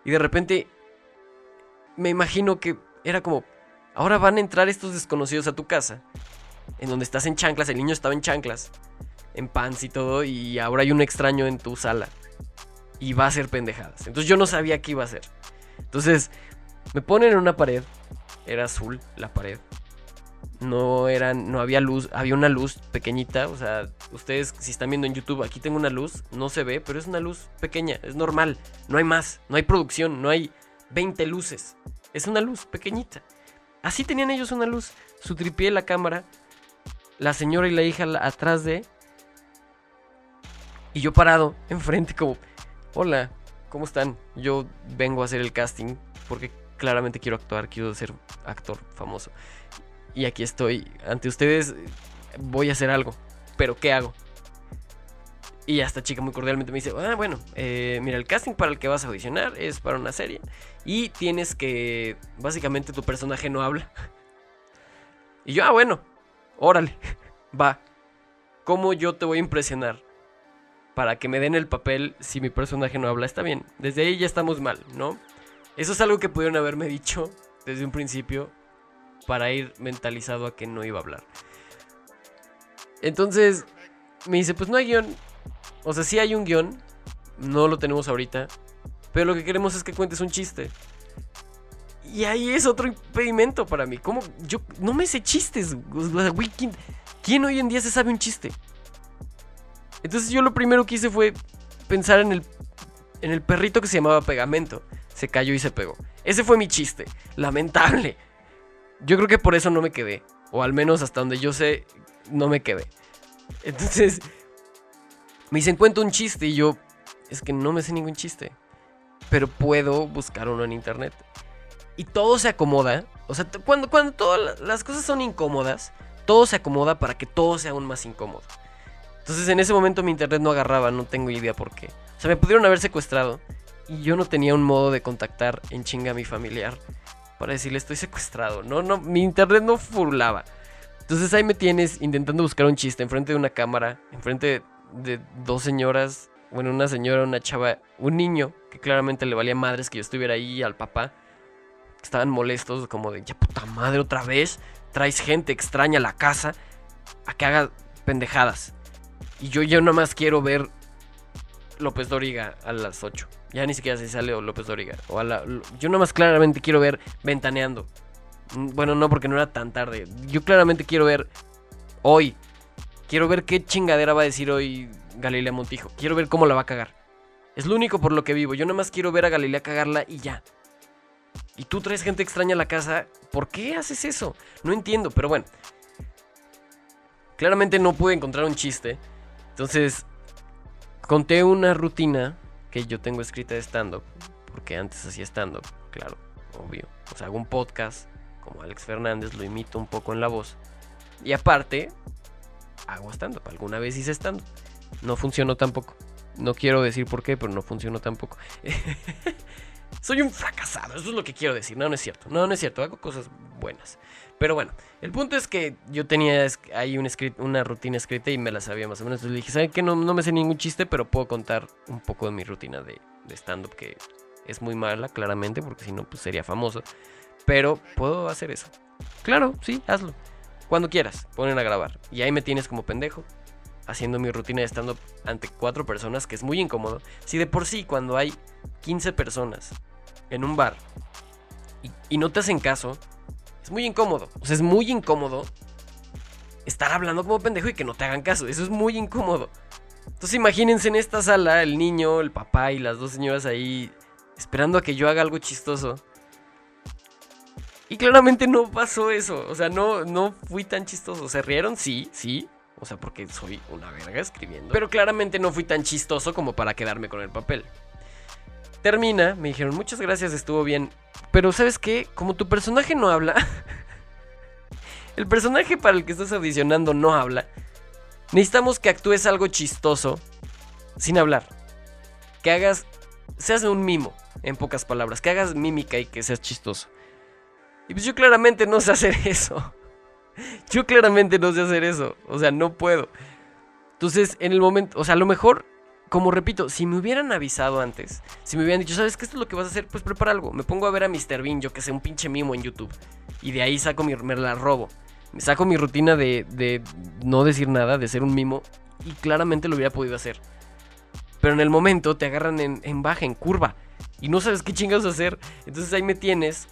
Y de repente me imagino que era como, ahora van a entrar estos desconocidos a tu casa. En donde estás en chanclas. El niño estaba en chanclas. En pants y todo. Y ahora hay un extraño en tu sala. Y va a hacer pendejadas. Entonces yo no sabía qué iba a hacer. Entonces me ponen en una pared. Era azul la pared no eran, no había luz, había una luz pequeñita, o sea, ustedes si están viendo en YouTube, aquí tengo una luz, no se ve, pero es una luz pequeña, es normal, no hay más, no hay producción, no hay 20 luces, es una luz pequeñita. Así tenían ellos una luz, su tripié, la cámara, la señora y la hija atrás de... Y yo parado, enfrente como, hola, ¿cómo están? Yo vengo a hacer el casting porque claramente quiero actuar, quiero ser actor famoso y aquí estoy ante ustedes, voy a hacer algo, pero ¿qué hago? Y esta chica muy cordialmente me dice, ah, bueno, eh, mira, el casting para el que vas a audicionar es para una serie y tienes que, básicamente tu personaje no habla. Y yo, ah, bueno, órale, va. ¿Cómo yo te voy a impresionar? Para que me den el papel si mi personaje no habla, está bien. Desde ahí ya estamos mal, ¿no? Eso es algo que pudieron haberme dicho desde un principio para ir mentalizado a que no iba a hablar. Entonces me dice, pues no hay guion. O sea, sí hay un guion, no lo tenemos ahorita, pero lo que queremos es que cuentes un chiste. Y ahí es otro impedimento para mí. ¿Cómo? Yo no me sé chistes. ¿quién, ¿quién hoy en día se sabe un chiste? Entonces yo lo primero que hice fue pensar en el, en el perrito que se llamaba Pegamento. Se cayó y se pegó. Ese fue mi chiste. Lamentable. Yo creo que por eso no me quedé. O al menos hasta donde yo sé, no me quedé. Entonces, me dicen, cuento un chiste. Y yo, es que no me sé ningún chiste. Pero puedo buscar uno en internet. Y todo se acomoda. O sea, cuando, cuando todas las cosas son incómodas, todo se acomoda para que todo sea aún más incómodo. Entonces en ese momento mi internet no agarraba, no tengo idea por qué. O sea, me pudieron haber secuestrado y yo no tenía un modo de contactar en chinga a mi familiar para decirle estoy secuestrado. No, no, mi internet no furlaba. Entonces ahí me tienes intentando buscar un chiste enfrente de una cámara, enfrente de, dos señoras, bueno, una señora, una chava, un niño que claramente le valía madres que yo estuviera ahí al papá. estaban molestos como de, ya puta madre otra vez, traes gente extraña a la casa a que haga pendejadas. Y yo ya más quiero ver López Doriga a las 8. Ya ni siquiera se sale López Doriga. O a la, yo nomás claramente quiero ver Ventaneando. Bueno, no, porque no era tan tarde. Yo claramente quiero ver hoy. Quiero ver qué chingadera va a decir hoy Galilea Montijo. Quiero ver cómo la va a cagar. Es lo único por lo que vivo. Yo nomás quiero ver a Galilea cagarla y ya. Y tú traes gente extraña a la casa. ¿Por qué haces eso? No entiendo, pero bueno. Claramente no pude encontrar un chiste. Entonces, conté una rutina que yo tengo escrita de stand-up, porque antes hacía stand-up, claro, obvio. O sea, hago un podcast como Alex Fernández, lo imito un poco en la voz. Y aparte, hago stand-up. Alguna vez hice stand-up. No funcionó tampoco. No quiero decir por qué, pero no funcionó tampoco. Soy un fracasado, eso es lo que quiero decir. No, no es cierto. No, no es cierto. Hago cosas buenas. Pero bueno, el punto es que yo tenía ahí un una rutina escrita y me la sabía más o menos. Entonces le dije, ¿saben qué? No, no me sé ningún chiste, pero puedo contar un poco de mi rutina de, de stand-up, que es muy mala, claramente, porque si no, pues sería famoso. Pero puedo hacer eso. Claro, sí, hazlo. Cuando quieras, ponen a grabar. Y ahí me tienes como pendejo, haciendo mi rutina de stand-up ante cuatro personas, que es muy incómodo. Si de por sí, cuando hay 15 personas en un bar y, no te hacen caso, es muy incómodo. O sea, es muy incómodo estar hablando como pendejo y que no te hagan caso. Eso es muy incómodo. Entonces imagínense en esta sala el niño, el papá y las dos señoras ahí esperando a que yo haga algo chistoso. Y claramente no pasó eso. O sea, no, no fui tan chistoso. ¿Se rieron? Sí, sí. O sea, porque soy una verga escribiendo. Pero claramente no fui tan chistoso como para quedarme con el papel. Termina, me dijeron, muchas gracias, estuvo bien. Pero ¿sabes qué? Como tu personaje no habla... el personaje para el que estás audicionando no habla. Necesitamos que actúes algo chistoso sin hablar. Que hagas... Seas un mimo, en pocas palabras. Que hagas mímica y que seas chistoso. Y pues yo claramente no sé hacer eso. Yo claramente no sé hacer eso. O sea, no puedo. Entonces, en el momento, o sea, a lo mejor, como repito, si me hubieran avisado antes, si me hubieran dicho, ¿sabes qué esto es lo que vas a hacer? Pues prepara algo. Me pongo a ver a Mr. Bean, yo que sé, un pinche mimo en YouTube. Y de ahí saco mi, me la robo. Me saco mi rutina de, no decir nada, de ser un mimo. Y claramente lo hubiera podido hacer. Pero en el momento te agarran en, en baja, en curva. Y no sabes qué chingados hacer. Entonces ahí me tienes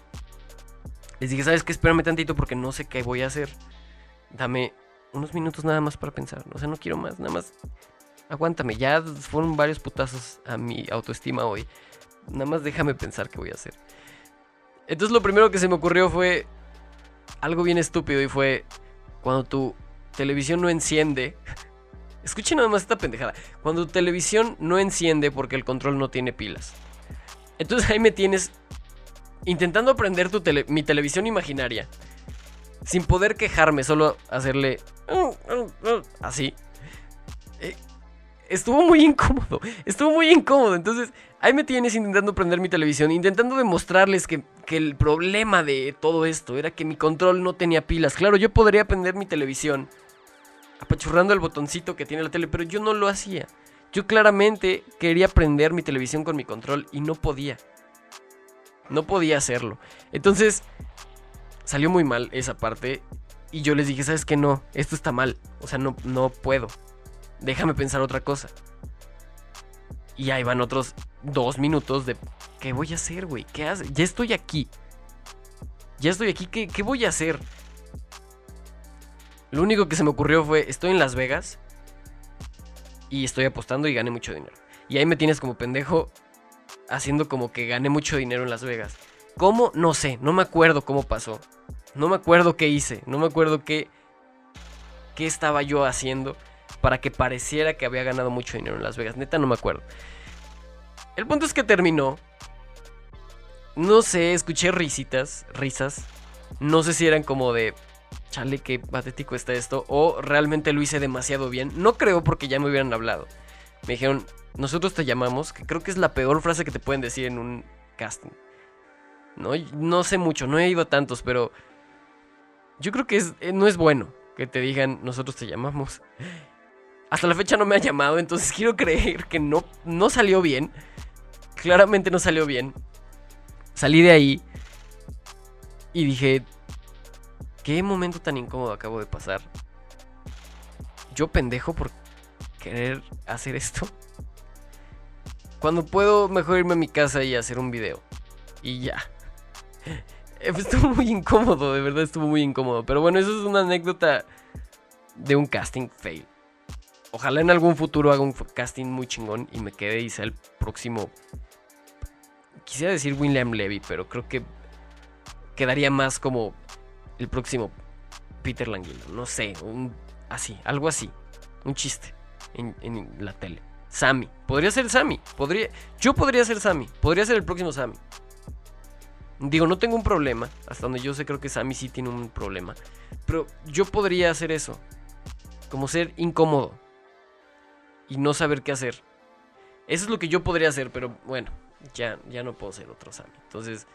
les dije, ¿sabes qué? Espérame tantito porque no sé qué voy a hacer. Dame unos minutos nada más para pensar. O sea, no quiero más, nada más. Aguántame, ya fueron varios putazos a mi autoestima hoy. Nada más déjame pensar qué voy a hacer. Entonces lo primero que se me ocurrió fue algo bien estúpido y fue cuando tu televisión no enciende. Escuchen nada más esta pendejada. Cuando tu televisión no enciende porque el control no tiene pilas. Entonces ahí me tienes intentando aprender tu mi televisión imaginaria. Sin poder quejarme, solo hacerle... Así. Eh, estuvo muy incómodo. Estuvo muy incómodo. Entonces, ahí me tienes intentando prender mi televisión. Intentando demostrarles que, que el problema de todo esto era que mi control no tenía pilas. Claro, yo podría prender mi televisión. Apachurrando el botoncito que tiene la tele. Pero yo no lo hacía. Yo claramente quería prender mi televisión con mi control y no podía. No podía hacerlo. Entonces, salió muy mal esa parte. Y yo les dije, ¿sabes qué? No, esto está mal. O sea, no, no puedo. Déjame pensar otra cosa. Y ahí van otros dos minutos de... ¿Qué voy a hacer, güey? ¿Qué hace? Ya estoy aquí. Ya estoy aquí. ¿Qué, ¿Qué voy a hacer? Lo único que se me ocurrió fue, estoy en Las Vegas. Y estoy apostando y gané mucho dinero. Y ahí me tienes como pendejo haciendo como que gané mucho dinero en Las Vegas. ¿Cómo? No sé, no me acuerdo cómo pasó. No me acuerdo qué hice, no me acuerdo qué, qué estaba yo haciendo para que pareciera que había ganado mucho dinero en Las Vegas. Neta, no me acuerdo. El punto es que terminó. No sé, escuché risitas, risas. No sé si eran como de, chale, qué patético está esto. O realmente lo hice demasiado bien. No creo porque ya me hubieran hablado. Me dijeron, nosotros te llamamos, que creo que es la peor frase que te pueden decir en un casting. No, no sé mucho, no he ido a tantos, pero yo creo que eh, no es bueno que te digan nosotros te llamamos. Hasta la fecha no me ha llamado, entonces quiero creer que no, no salió bien. Claramente no salió bien. Salí de ahí y dije, ¿qué momento tan incómodo acabo de pasar? Yo pendejo por querer hacer esto. Cuando puedo, mejor irme a mi casa y hacer un video. Y ya. Estuvo muy incómodo, de verdad estuvo muy incómodo. Pero bueno, eso es una anécdota de un casting fail. Ojalá en algún futuro haga un casting muy chingón y me quede y sea el próximo. Quisiera decir William Levy, pero creo que quedaría más como el próximo Peter Languila. No sé, un, así, algo así. Un chiste en, en la tele. Sammy. Podría ser Sammy. Podría, yo podría ser Sammy. Podría ser el próximo Sammy. Digo, no tengo un problema. Hasta donde yo sé, creo que Sammy sí tiene un problema. Pero yo podría hacer eso. Como ser incómodo. Y no saber qué hacer. Eso es lo que yo podría hacer, pero bueno. ya, ya no puedo ser otro Sammy. Entonces,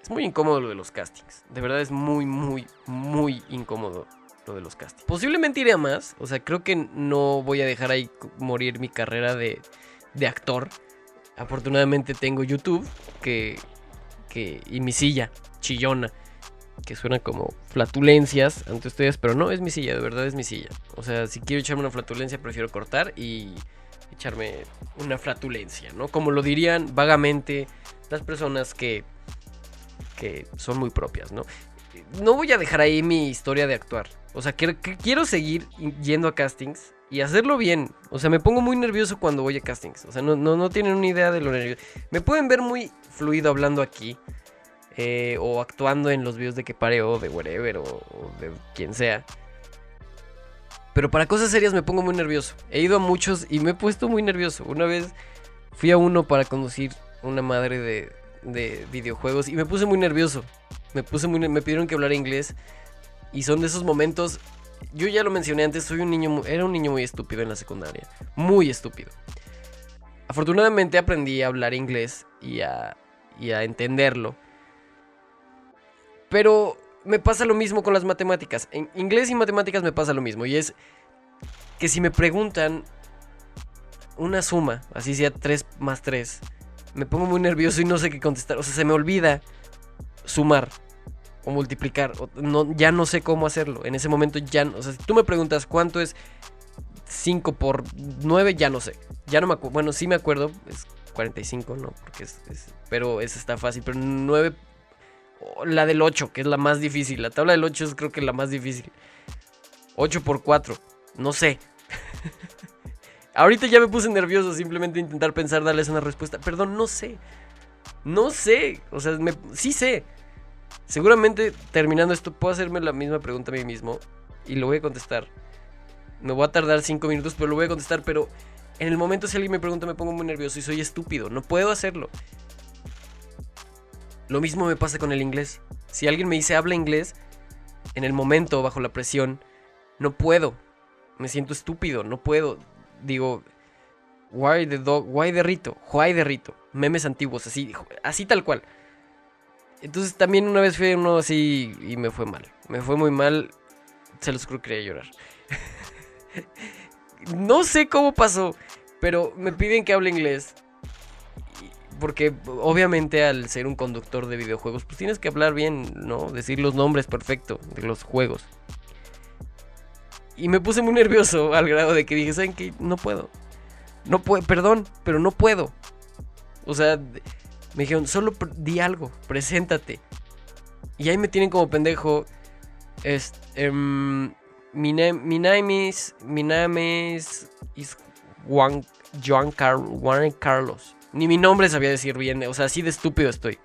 es muy incómodo lo de los castings. De verdad es muy, muy, muy incómodo lo de los castings. Posiblemente iré a más. O sea, creo que no voy a dejar ahí morir mi carrera de, de actor. Afortunadamente tengo YouTube que, que, y mi silla chillona que suena como flatulencias ante ustedes, pero no es mi silla, de verdad es mi silla. O sea, si quiero echarme una flatulencia, prefiero cortar y echarme una flatulencia, ¿no? Como lo dirían vagamente las personas que, que son muy propias, ¿no? No voy a dejar ahí mi historia de actuar. O sea, quiero, quiero seguir yendo a castings y hacerlo bien. O sea, me pongo muy nervioso cuando voy a castings. O sea, no, no, no tienen una idea de lo nervioso. Me pueden ver muy fluido hablando aquí. Eh, o actuando en los videos de que pare o de whatever o, de quien sea. Pero para cosas serias me pongo muy nervioso. He ido a muchos y me he puesto muy nervioso. Una vez fui a uno para conducir una madre de, de videojuegos y me puse muy nervioso. Me puse muy me pidieron que hablara inglés y son de esos momentos yo ya lo mencioné antes, soy un niño era un niño muy estúpido en la secundaria, muy estúpido. Afortunadamente aprendí a hablar inglés y a, y a entenderlo. Pero me pasa lo mismo con las matemáticas. En inglés y matemáticas me pasa lo mismo. Y es que si me preguntan una suma, así sea 3 más 3, me pongo muy nervioso y no sé qué contestar. O sea, se me olvida sumar o multiplicar. no, ya no sé cómo hacerlo. En ese momento ya no. O sea, si tú me preguntas cuánto es 5 por 9, ya no sé. Ya no me acuerdo. Bueno, sí me acuerdo. Es 45, ¿no? Porque es, pero eso está fácil. Pero 9 la del 8, que es la más difícil. La tabla del 8 es creo que la más difícil. 8 por 4. No sé. Ahorita ya me puse nervioso simplemente intentar pensar darles una respuesta. Perdón, no sé. No sé. O sea, sí sé. Seguramente terminando esto puedo hacerme la misma pregunta a mí mismo. Y lo voy a contestar. Me voy a tardar 5 minutos, pero lo voy a contestar. Pero en el momento si alguien me pregunta me pongo muy nervioso y soy estúpido. No puedo hacerlo. Lo mismo me pasa con el inglés. Si alguien me dice habla inglés, en el momento, bajo la presión, no puedo. Me siento estúpido, no puedo. Digo, why the dog, why the rito, why the rito. Memes antiguos, así, así tal cual. Entonces también una vez fui uno así y me fue mal. Me fue muy mal. Se los creo que quería llorar. no sé cómo pasó, pero me piden que hable inglés porque obviamente al ser un conductor de videojuegos, pues tienes que hablar bien, ¿no? Decir los nombres perfecto de los juegos. Y me puse muy nervioso al grado de que dije, ¿saben qué? No puedo. No puedo, perdón, pero no puedo. O sea, me dijeron, solo di algo, preséntate. Y ahí me tienen como pendejo. Es, um, mi, name is, mi name is, Juan, Juan Carlos. Ni mi nombre sabía decir bien, o sea, así de estúpido estoy.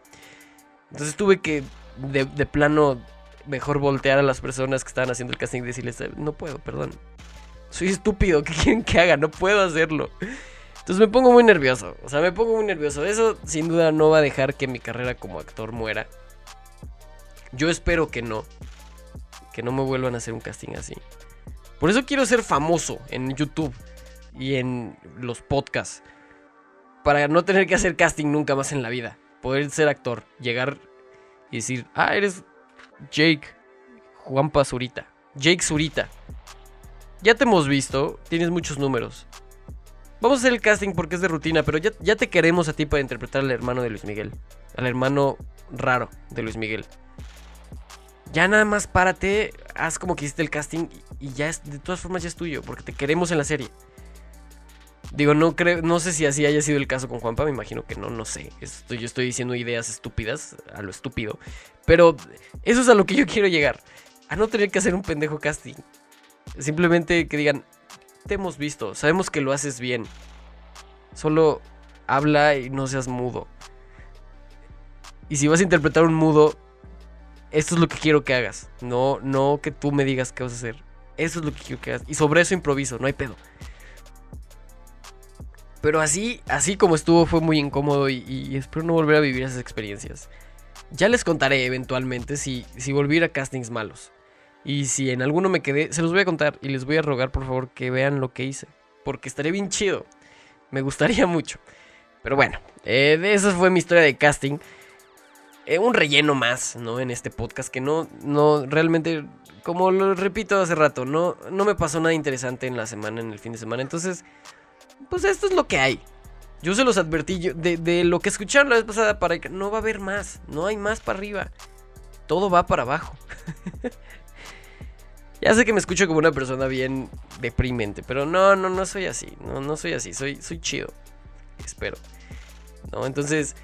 Entonces tuve que, de, plano, mejor voltear a las personas que estaban haciendo el casting y decirles, no puedo, perdón. Soy estúpido, ¿qué quieren que haga? No puedo hacerlo. Entonces me pongo muy nervioso, o sea, me pongo muy nervioso. Eso sin duda no va a dejar que mi carrera como actor muera. Yo espero que no. Que no me vuelvan a hacer un casting así. Por eso quiero ser famoso en YouTube y en los podcasts para no tener que hacer casting nunca más en la vida. Poder ser actor, llegar y decir, ah, eres Jake Juanpa Zurita. Jake Zurita. Ya te hemos visto, tienes muchos números. Vamos a hacer el casting porque es de rutina, pero ya, ya te queremos a ti para interpretar al hermano de Luis Miguel. Al hermano raro de Luis Miguel. Ya nada más párate, haz como que hiciste el casting y ya es, de todas formas ya es tuyo, porque te queremos en la serie. Digo, no creo, no sé si así haya sido el caso con Juanpa, me imagino que no, no sé. yo estoy diciendo ideas estúpidas, a lo estúpido. Pero eso es a lo que yo quiero llegar. A no tener que hacer un pendejo casting. Simplemente que digan, te hemos visto, sabemos que lo haces bien. Solo habla y no seas mudo. Y si vas a interpretar un mudo, esto es lo que quiero que hagas. No, no que tú me digas qué vas a hacer. Eso es lo que quiero que hagas. Y sobre eso improviso, no hay pedo. Pero así, así como estuvo fue muy incómodo y, espero no volver a vivir esas experiencias. Ya les contaré eventualmente si, si volví a castings malos. Y si en alguno me quedé, se los voy a contar y les voy a rogar por favor que vean lo que hice. Porque estaría bien chido. Me gustaría mucho. Pero bueno, eh, esa fue mi historia de casting. Eh, un relleno más, ¿no? En este podcast que no, no, realmente, como lo repito hace rato, no, no me pasó nada interesante en la semana, en el fin de semana. Entonces, pues esto es lo que hay. Yo se los advertí de, de, lo que escucharon la vez pasada para que no va a haber más, no hay más para arriba. Todo va para abajo. ya sé que me escucho como una persona bien deprimente, pero no, no, no soy así. No, no soy así, soy, soy chido. Espero. ¿No? Entonces,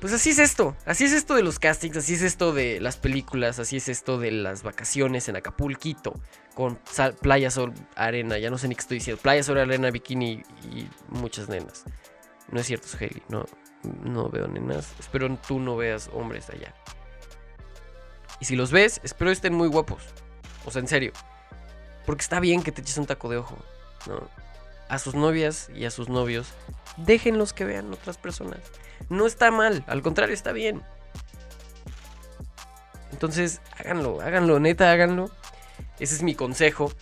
pues así es esto, así es esto de los castings, así es esto de las películas, así es esto de las vacaciones en Acapulquito, con playa, sol, arena, ya no sé ni qué estoy diciendo, playa, sol, arena, bikini y muchas nenas. No es cierto, Haley, no, no veo nenas, espero tú no veas hombres allá. Y si los ves, espero estén muy guapos, o sea, en serio, porque está bien que te eches un taco de ojo, ¿no? A sus novias y a sus novios, déjenlos que vean otras personas. No está mal, al contrario, está bien. Entonces, háganlo, háganlo, neta, háganlo. Ese es mi consejo.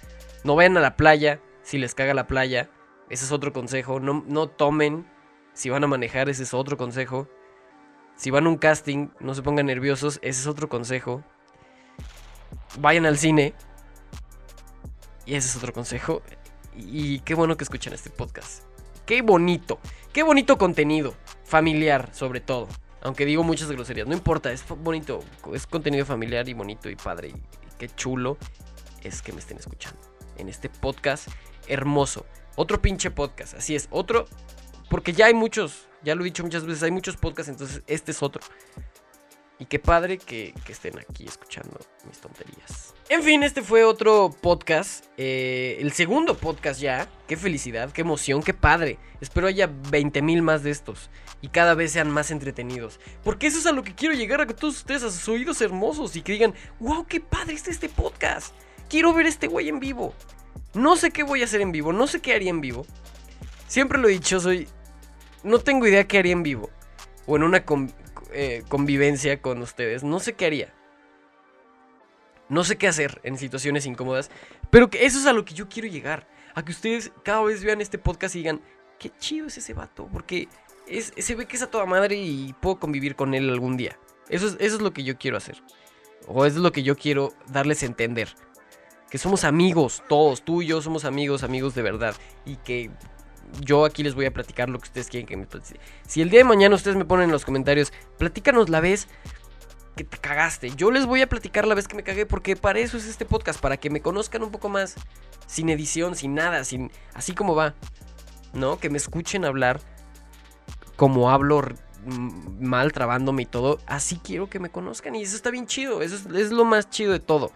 No vayan a la playa si les caga la playa. Ese es otro consejo. No, no tomen si van a manejar. Ese es otro consejo. Si van a un casting, no se pongan nerviosos. Ese es otro consejo. Vayan al cine. Y ese es otro consejo. Y qué bueno que escuchan este podcast. Qué bonito. Qué bonito contenido familiar, sobre todo. Aunque digo muchas groserías, no importa, es bonito, es contenido familiar y bonito y padre. Y, qué chulo es que me estén escuchando en este podcast hermoso. Otro pinche podcast, así es, otro, porque ya hay muchos, ya lo he dicho muchas veces, hay muchos podcasts, entonces este es otro. Y qué padre que, estén aquí escuchando mis tonterías. En fin, este fue otro podcast. Eh, el segundo podcast ya. Qué felicidad, qué emoción, qué padre. Espero haya 20 mil más de estos. Y cada vez sean más entretenidos. Porque eso es a lo que quiero llegar a todos ustedes, a sus oídos hermosos. Y que digan, wow, qué padre está este podcast. Quiero ver este güey en vivo. No sé qué voy a hacer en vivo, no sé qué haría en vivo. Siempre lo he dicho, soy... No tengo idea qué haría en vivo. O en una eh, convivencia con ustedes, no sé qué haría. No sé qué hacer en situaciones incómodas, pero que eso es a lo que yo quiero llegar. A que ustedes cada vez vean este podcast y digan, qué chido es ese vato, porque se ve que es a toda madre y puedo convivir con él algún día. Eso es, eso es lo que yo quiero hacer. O eso es lo que yo quiero darles a entender. Que somos amigos, todos, tú y yo somos amigos, amigos de verdad. Y que yo aquí les voy a platicar lo que ustedes quieren que me Si el día de mañana ustedes me ponen en los comentarios, platícanos la vez que te cagaste. Yo les voy a platicar la vez que me cagué porque para eso es este podcast, para que me conozcan un poco más. Sin edición, sin nada, sin así como va. ¿No? Que me escuchen hablar como hablo mal, trabándome y todo. Así quiero que me conozcan y eso está bien chido. Eso es, es lo más chido de todo.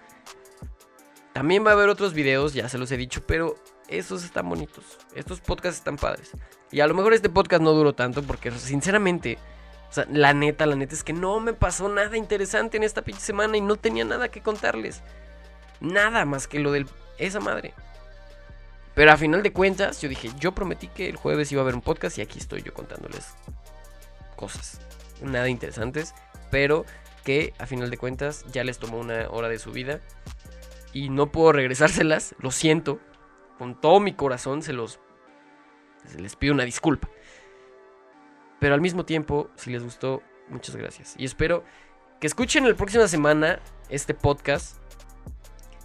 También va a haber otros videos, ya se los he dicho, pero esos están bonitos. Estos podcasts están padres. Y a lo mejor este podcast no duró tanto porque sinceramente, o sea, la neta, la neta es que no me pasó nada interesante en esta pinche semana y no tenía nada que contarles. Nada más que lo de esa madre. Pero a final de cuentas, yo dije, yo prometí que el jueves iba a haber un podcast y aquí estoy yo contándoles cosas. Nada interesantes, pero que a final de cuentas ya les tomó una hora de su vida. Y no puedo regresárselas, lo siento con todo mi corazón se los les pido una disculpa. Pero al mismo tiempo, si les gustó, muchas gracias. Y espero que escuchen la próxima semana este podcast.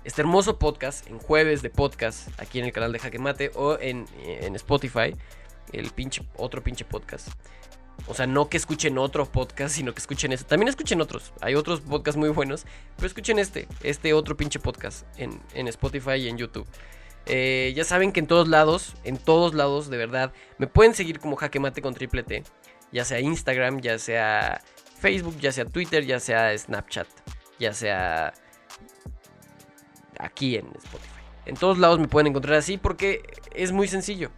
Este hermoso podcast en jueves de podcast aquí en el canal de Jaque Mate o en, en Spotify. El pinche, otro pinche podcast. O sea, no que escuchen otro podcast, sino que escuchen este. También escuchen otros. Hay otros podcasts muy buenos. Pero escuchen este. Este otro pinche podcast en, en Spotify y en YouTube. Eh, ya saben que en todos lados, en todos lados, de verdad, me pueden seguir como Jaque Mate con triple T. Ya sea Instagram, ya sea Facebook, ya sea Twitter, ya sea Snapchat, ya sea aquí en Spotify. En todos lados me pueden encontrar así porque es muy sencillo.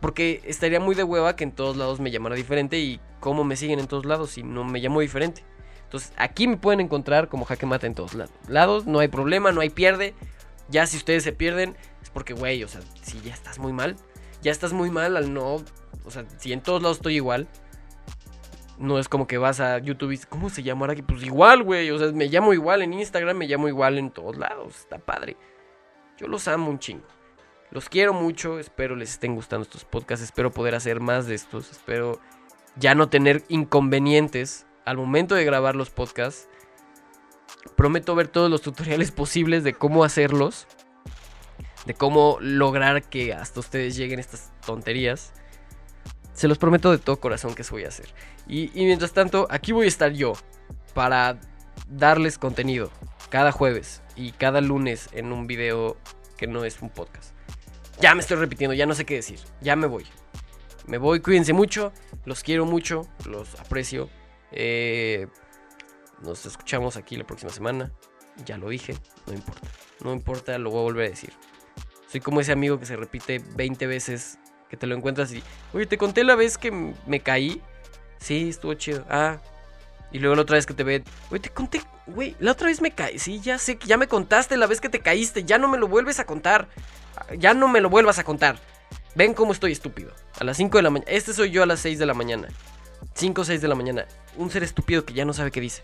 Porque estaría muy de hueva que en todos lados me llamara diferente y cómo me siguen en todos lados si no me llamo diferente. Entonces aquí me pueden encontrar como Jaque Mate en todos lados. No hay problema, no hay pierde. Ya si ustedes se pierden, porque, güey, o sea, si ya estás muy mal, ya estás muy mal al no. O sea, si en todos lados estoy igual, no es como que vas a YouTube y ¿cómo se llama ahora? Pues igual, güey. O sea, me llamo igual en Instagram, me llamo igual en todos lados. Está padre. Yo los amo un chingo. Los quiero mucho, espero les estén gustando estos podcasts, espero poder hacer más de estos, espero ya no tener inconvenientes al momento de grabar los podcasts. Prometo ver todos los tutoriales posibles de cómo hacerlos, de cómo lograr que hasta ustedes lleguen estas tonterías. Se los prometo de todo corazón que eso voy a hacer. Y, mientras tanto, aquí voy a estar yo para darles contenido cada jueves y cada lunes en un video que no es un podcast. Ya me estoy repitiendo, ya no sé qué decir. Ya me voy. Me voy, cuídense mucho. Los quiero mucho, los aprecio. Eh, nos escuchamos aquí la próxima semana. Ya lo dije, no importa. No importa, lo voy a volver a decir. Soy como ese amigo que se repite 20 veces que te lo encuentras y, oye, te conté la vez que me caí. Sí, estuvo chido. Ah, y luego la otra vez que te ve, oye, te conté, güey, la otra vez me caí. Sí, ya sé que ya me contaste la vez que te caíste. Ya no me lo vuelves a contar. Ya no me lo vuelvas a contar. Ven cómo estoy estúpido. A las 5 de la mañana. Este soy yo a las 6 de la mañana. 5 o 6 de la mañana. Un ser estúpido que ya no sabe qué dice.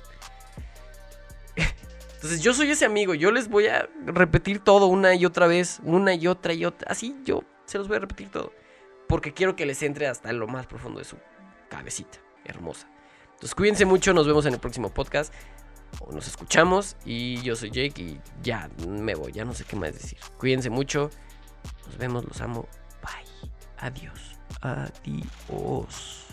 Entonces yo soy ese amigo. Yo les voy a repetir todo una y otra vez. Una y otra y otra. Así yo se los voy a repetir todo. Porque quiero que les entre hasta lo más profundo de su cabecita. Hermosa. Entonces cuídense mucho. Nos vemos en el próximo podcast. O nos escuchamos. Y yo soy Jake y ya me voy. Ya no sé qué más decir. Cuídense mucho. Nos vemos. Los amo. Bye. Adiós. Adiós.